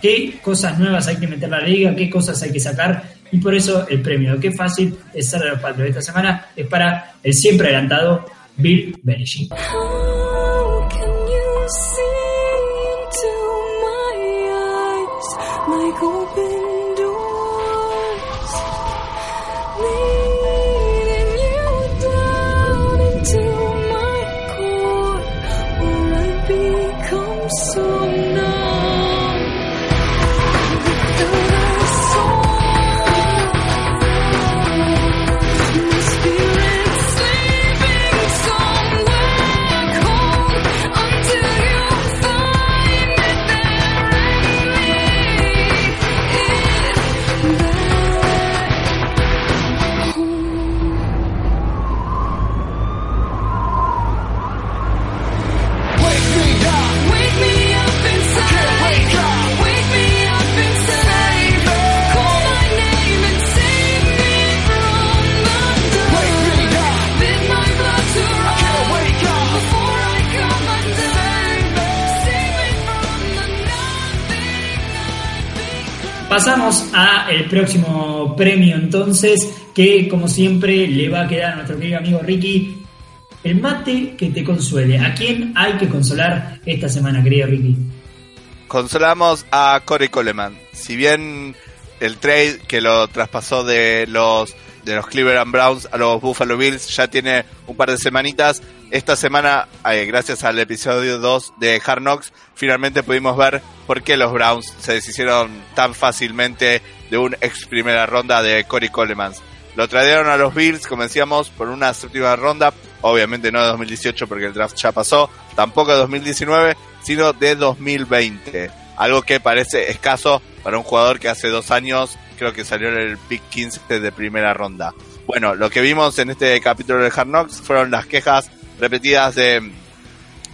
qué cosas nuevas hay que meter a la liga, qué cosas hay que sacar y por eso el premio. Qué fácil es ser de los Patriots. Esta semana es para el siempre adelantado Bill Belichick. A el próximo premio entonces, que como siempre le va a quedar a nuestro querido amigo Ricky. El mate que te consuele. ¿A quién hay que consolar esta semana, querido Ricky? Consolamos a Corey Coleman. Si bien el trade que lo traspasó de los de los Cleveland Browns a los Buffalo Bills ya tiene un par de semanitas. Esta semana, eh, gracias al episodio 2 de Hard Knocks, finalmente pudimos ver por qué los Browns se deshicieron tan fácilmente de un ex primera ronda de Corey Coleman. Lo trajeron a los Bills, como decíamos, por una séptima ronda, obviamente no de 2018 porque el draft ya pasó, tampoco de 2019, sino de 2020. Algo que parece escaso para un jugador que hace dos años creo que salió el pick 15 de primera ronda. Bueno, lo que vimos en este capítulo de Hard Knocks fueron las quejas repetidas de,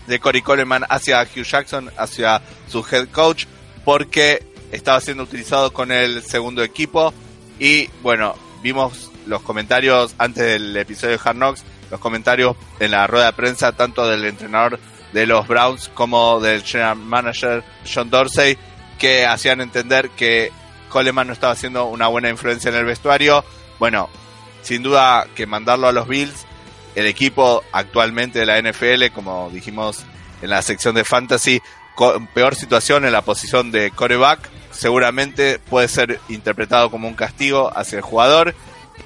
de Corey Coleman hacia Hugh Jackson, hacia su head coach, porque estaba siendo utilizado con el segundo equipo. Y bueno, vimos los comentarios antes del episodio de Hard Knocks, los comentarios en la rueda de prensa, tanto del entrenador de los Browns como del general manager John Dorsey, que hacían entender que Coleman no estaba haciendo una buena influencia en el vestuario. Bueno, sin duda que mandarlo a los Bills, el equipo actualmente de la NFL, como dijimos en la sección de Fantasy, con peor situación en la posición de coreback, seguramente puede ser interpretado como un castigo hacia el jugador.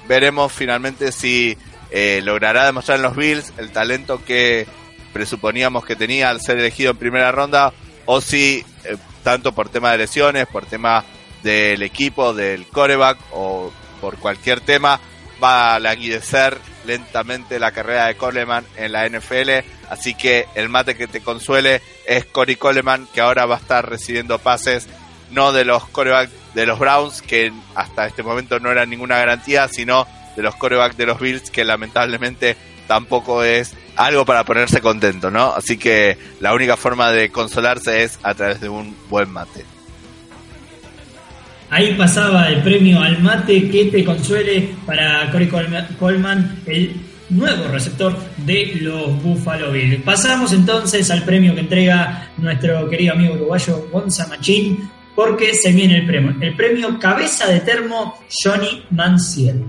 Veremos finalmente si eh, logrará demostrar en los Bills el talento que presuponíamos que tenía al ser elegido en primera ronda o si eh, tanto por tema de lesiones, por tema del equipo, del coreback o por cualquier tema, va a languidecer lentamente la carrera de Coleman en la NFL. Así que el mate que te consuele es Corey Coleman, que ahora va a estar recibiendo pases no de los corebacks de los Browns, que hasta este momento no eran ninguna garantía, sino de los corebacks de los Bills, que lamentablemente tampoco es algo para ponerse contento, ¿no? Así que la única forma de consolarse es a través de un buen mate. Ahí pasaba el premio al mate que te consuele para Corey Coleman, el nuevo receptor de los Buffalo Bills. Pasamos entonces al premio que entrega nuestro querido amigo uruguayo Gonza Machín, porque se viene el premio. El premio Cabeza de Termo Johnny Manciel.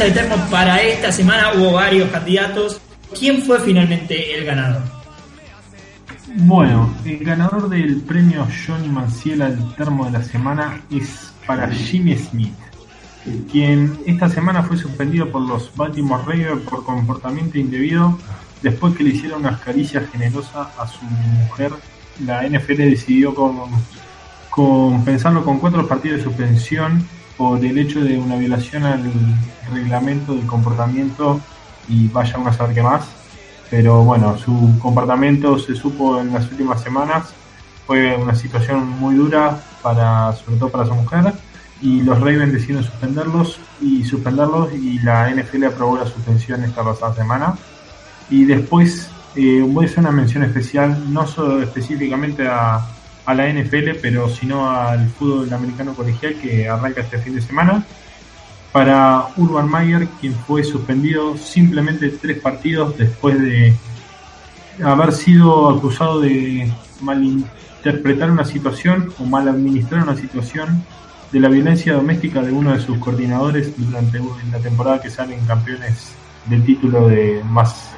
Cabeza de Termo para esta semana hubo varios candidatos. ¿Quién fue finalmente el ganador? Bueno, el ganador del premio Johnny Manciel al termo de la semana es para Jimmy Smith, quien esta semana fue suspendido por los Baltimore Ravens por comportamiento indebido después que le hicieron unas caricias generosas a su mujer. La NFL decidió compensarlo con cuatro partidos de suspensión por el hecho de una violación al reglamento del comportamiento y vaya a saber qué más pero bueno, su comportamiento se supo en las últimas semanas, fue una situación muy dura para, sobre todo para su mujer, y los Ravens decidieron suspenderlos y suspenderlos y la NFL aprobó la suspensión esta pasada semana. Y después eh, voy a hacer una mención especial, no solo específicamente a, a la NFL, pero sino al fútbol americano colegial que arranca este fin de semana para Urban Meyer, quien fue suspendido simplemente tres partidos después de haber sido acusado de malinterpretar una situación o mal administrar una situación de la violencia doméstica de uno de sus coordinadores durante la temporada que salen campeones del título de más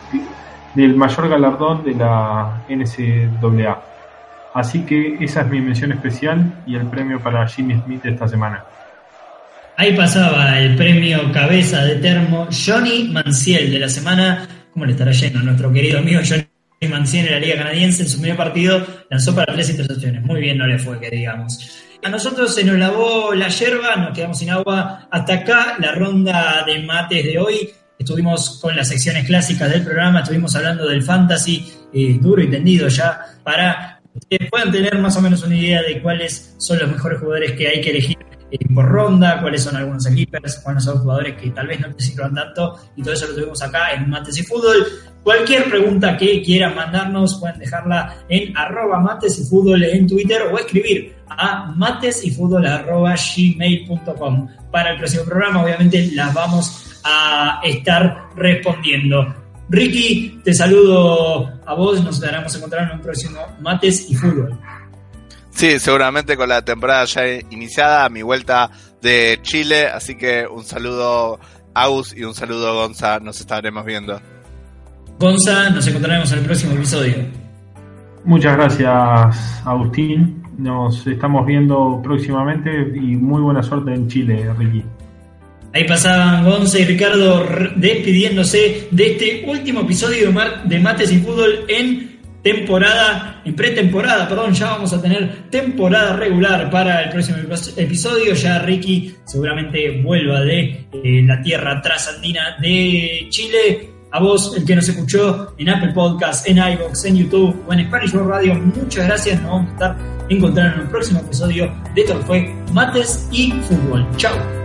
del mayor galardón de la NCAA. Así que esa es mi mención especial y el premio para Jimmy Smith esta semana. Ahí pasaba el premio cabeza de termo Johnny Manciel de la semana. ¿Cómo le estará yendo nuestro querido amigo Johnny Manciel en la Liga Canadiense? En su primer partido lanzó para tres intercepciones. Muy bien no le fue, que digamos. A nosotros se nos lavó la yerba, nos quedamos sin agua. Hasta acá la ronda de mates de hoy. Estuvimos con las secciones clásicas del programa, estuvimos hablando del fantasy eh, duro y tendido ya para que puedan tener más o menos una idea de cuáles son los mejores jugadores que hay que elegir eh, por ronda, cuáles son algunos sleepers, cuáles son jugadores que tal vez no te sirvan tanto, y todo eso lo tuvimos acá en Mates y Fútbol. Cualquier pregunta que quieran mandarnos, pueden dejarla en arroba mates y fútbol en Twitter o escribir a mates y fútbol arroba gmail.com. Para el próximo programa, obviamente, las vamos a estar respondiendo. Ricky, te saludo a vos, nos daremos a encontrar en un próximo Mates y Fútbol. Sí, seguramente con la temporada ya iniciada, mi vuelta de Chile, así que un saludo Aus y un saludo Gonza, nos estaremos viendo. Gonza, nos encontraremos en el próximo episodio. Muchas gracias, Agustín. Nos estamos viendo próximamente y muy buena suerte en Chile, Ricky. Ahí pasaban Gonza y Ricardo despidiéndose de este último episodio de, Mates y Fútbol en temporada, en pretemporada, perdón, ya vamos a tener temporada regular para el próximo epi- episodio. Ya Ricky seguramente vuelva de eh, la tierra trasandina de Chile. A vos, el que nos escuchó en Apple Podcast, en iVoox, en YouTube o en Spanish World Radio, muchas gracias. Nos vamos a estar encontrando en el próximo episodio de esto fue Mates y Fútbol. Chao.